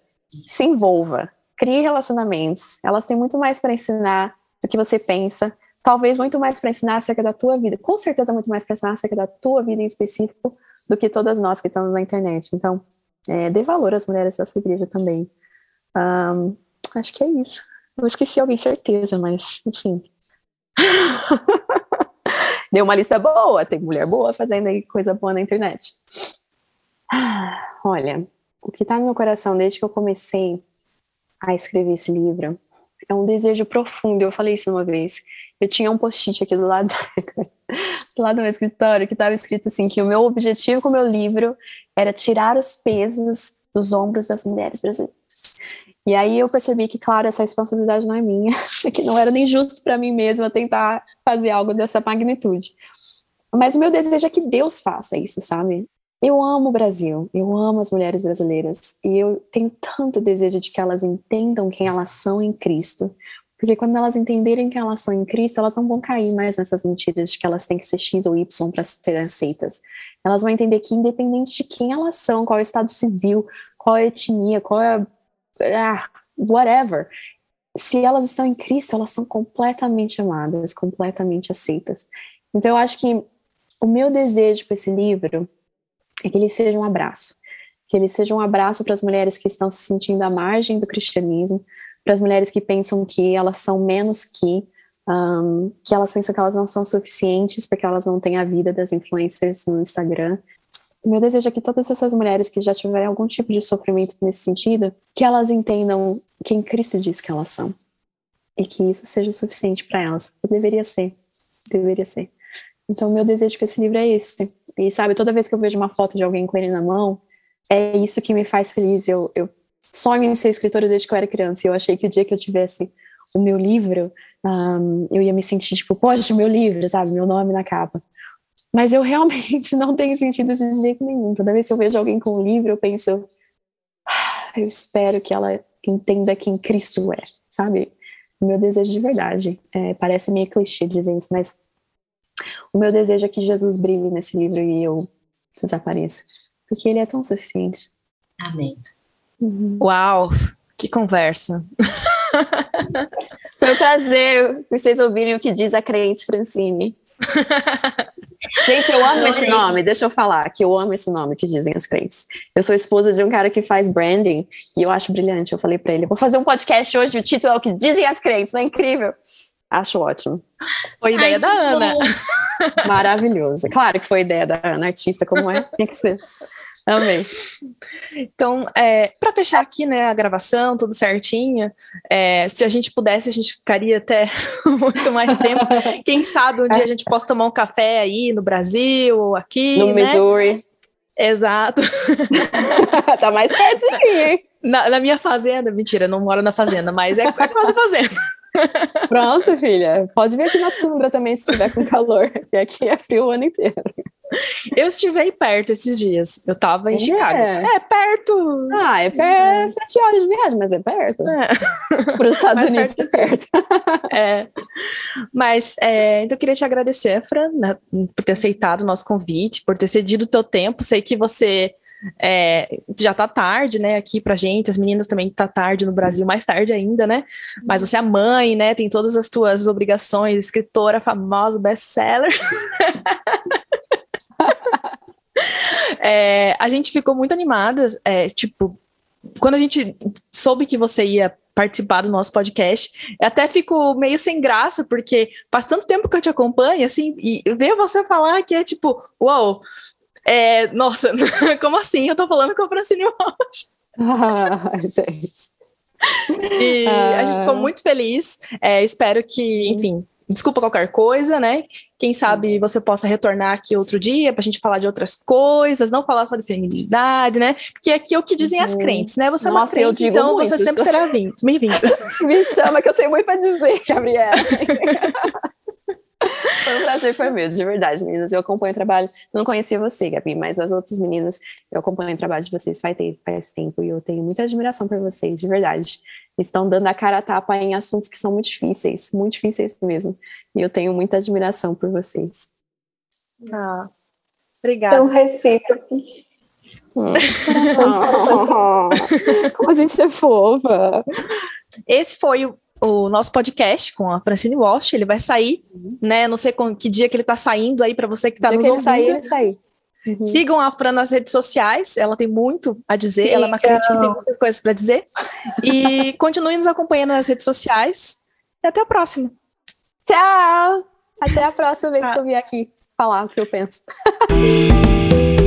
se envolva, crie relacionamentos. Elas têm muito mais para ensinar do que você pensa. Talvez muito mais para ensinar acerca da tua vida. Com certeza muito mais para ensinar acerca da tua vida em específico do que todas nós que estamos na internet. Então, é, dê valor às mulheres da sua igreja também. Um, acho que é isso. Eu esqueci alguém, certeza, mas enfim. (laughs) Deu uma lista boa, tem mulher boa fazendo aí coisa boa na internet. (sighs) Olha, o que está no meu coração desde que eu comecei a escrever esse livro é um desejo profundo. Eu falei isso uma vez. Eu tinha um post-it aqui do lado, (laughs) do lado do meu escritório que estava escrito assim que o meu objetivo com o meu livro era tirar os pesos dos ombros das mulheres brasileiras. E aí eu percebi que, claro, essa responsabilidade não é minha, (laughs) que não era nem justo para mim mesma tentar fazer algo dessa magnitude. Mas o meu desejo é que Deus faça isso, sabe? Eu amo o Brasil, eu amo as mulheres brasileiras e eu tenho tanto desejo de que elas entendam quem elas são em Cristo, porque quando elas entenderem quem elas são em Cristo, elas não vão cair mais nessas mentiras de que elas têm que ser X ou Y para serem aceitas. Elas vão entender que, independente de quem elas são, qual é o estado civil, qual é a etnia, qual é. Ah, whatever. se elas estão em Cristo, elas são completamente amadas, completamente aceitas. Então, eu acho que o meu desejo para esse livro é que ele seja um abraço. Que ele seja um abraço para as mulheres que estão se sentindo à margem do cristianismo, para as mulheres que pensam que elas são menos que, um, que elas pensam que elas não são suficientes porque elas não têm a vida das influencers no Instagram. O meu desejo é que todas essas mulheres que já tiverem algum tipo de sofrimento nesse sentido, que elas entendam quem Cristo diz que elas são. E que isso seja suficiente para elas. Deveria ser. Deveria ser. Então, meu desejo com esse livro é esse. E sabe, toda vez que eu vejo uma foto de alguém com ele na mão, é isso que me faz feliz. Eu, eu sonho em ser escritora desde que eu era criança. E eu achei que o dia que eu tivesse o meu livro, um, eu ia me sentir tipo, poxa, meu livro, sabe? Meu nome na capa. Mas eu realmente (laughs) não tenho sentido isso de jeito nenhum. Toda vez que eu vejo alguém com um livro, eu penso, ah, eu espero que ela entenda quem Cristo é, sabe? O meu desejo de verdade. É, parece meio clichê dizer isso, mas o meu desejo é que Jesus brilhe nesse livro e eu desapareça. Porque ele é tão suficiente. Amém. Uhum. Uau, que conversa. (laughs) Foi um prazer vocês ouvirem o que diz a crente Francine. (laughs) Gente, eu amo esse nome. Deixa eu falar que eu amo esse nome que dizem as crentes. Eu sou esposa de um cara que faz branding e eu acho brilhante. Eu falei para ele: vou fazer um podcast hoje. O título é o que dizem as crentes. Não é incrível? Acho ótimo. Foi ideia Ai, da Ana. Maravilhoso. Claro que foi ideia da Ana, artista como é. Tem que ser. Amei. Então, é, para fechar aqui, né, a gravação, tudo certinho, é, se a gente pudesse, a gente ficaria até (laughs) muito mais tempo. Quem sabe um dia a gente possa tomar um café aí no Brasil, aqui, No né? Missouri. Exato. (laughs) tá mais pertinho. Na, na, minha fazenda, mentira, não moro na fazenda, mas é, é quase fazenda. Pronto, filha. Pode vir aqui na tundra também se tiver com calor, porque aqui é frio o ano inteiro. Eu estive aí perto esses dias. Eu tava em é. Chicago. É perto. Ah, é perto. Sete horas de viagem, mas é perto. É. (laughs) Para os Estados mas Unidos perto. é perto. (laughs) é. Mas é, então eu queria te agradecer, Fran, né, por ter aceitado o nosso convite, por ter cedido o teu tempo. Sei que você é, já tá tarde, né, aqui pra gente, as meninas também tá tarde no Brasil, mais tarde ainda, né, mas você é mãe, né, tem todas as tuas obrigações, escritora famosa, best-seller. (laughs) (laughs) é, a gente ficou muito animada, é, tipo, quando a gente soube que você ia participar do nosso podcast, até fico meio sem graça, porque faz tanto tempo que eu te acompanho, assim, e ver você falar que é tipo, uau, é, nossa, (laughs) como assim? Eu tô falando com a Francine Walsh. Ah, (laughs) gente. E ah. a gente ficou muito feliz. É, espero que, enfim, desculpa qualquer coisa, né? Quem sabe você possa retornar aqui outro dia para a gente falar de outras coisas, não falar só de feminilidade, né? Porque aqui é o que dizem as uhum. crentes, né? Você é uma crente, então muito, você sempre será bem-vindo. (laughs) Me chama que eu tenho muito para dizer, Gabriela. (laughs) Foi um prazer, foi meu, de verdade, meninas. Eu acompanho o trabalho. Não conhecia você, Gabi, mas as outras meninas, eu acompanho o trabalho de vocês faz, faz tempo e eu tenho muita admiração por vocês, de verdade. Estão dando a cara a tapa em assuntos que são muito difíceis, muito difíceis mesmo. E eu tenho muita admiração por vocês. Ah, obrigada. Tão recíproco. Hum. Como (laughs) a gente é fofa. Esse foi o o nosso podcast com a Francine Walsh, ele vai sair, uhum. né? Não sei com que dia que ele tá saindo aí para você que tá nos que ouvindo. Sair, ele sair. Uhum. Sigam a Fran nas redes sociais, ela tem muito a dizer, Sim, ela é uma crítica que tem muitas coisas para dizer. E (laughs) continue nos acompanhando nas redes sociais. E até a próxima. Tchau! Até a próxima vez que eu vier aqui falar o que eu penso. (laughs)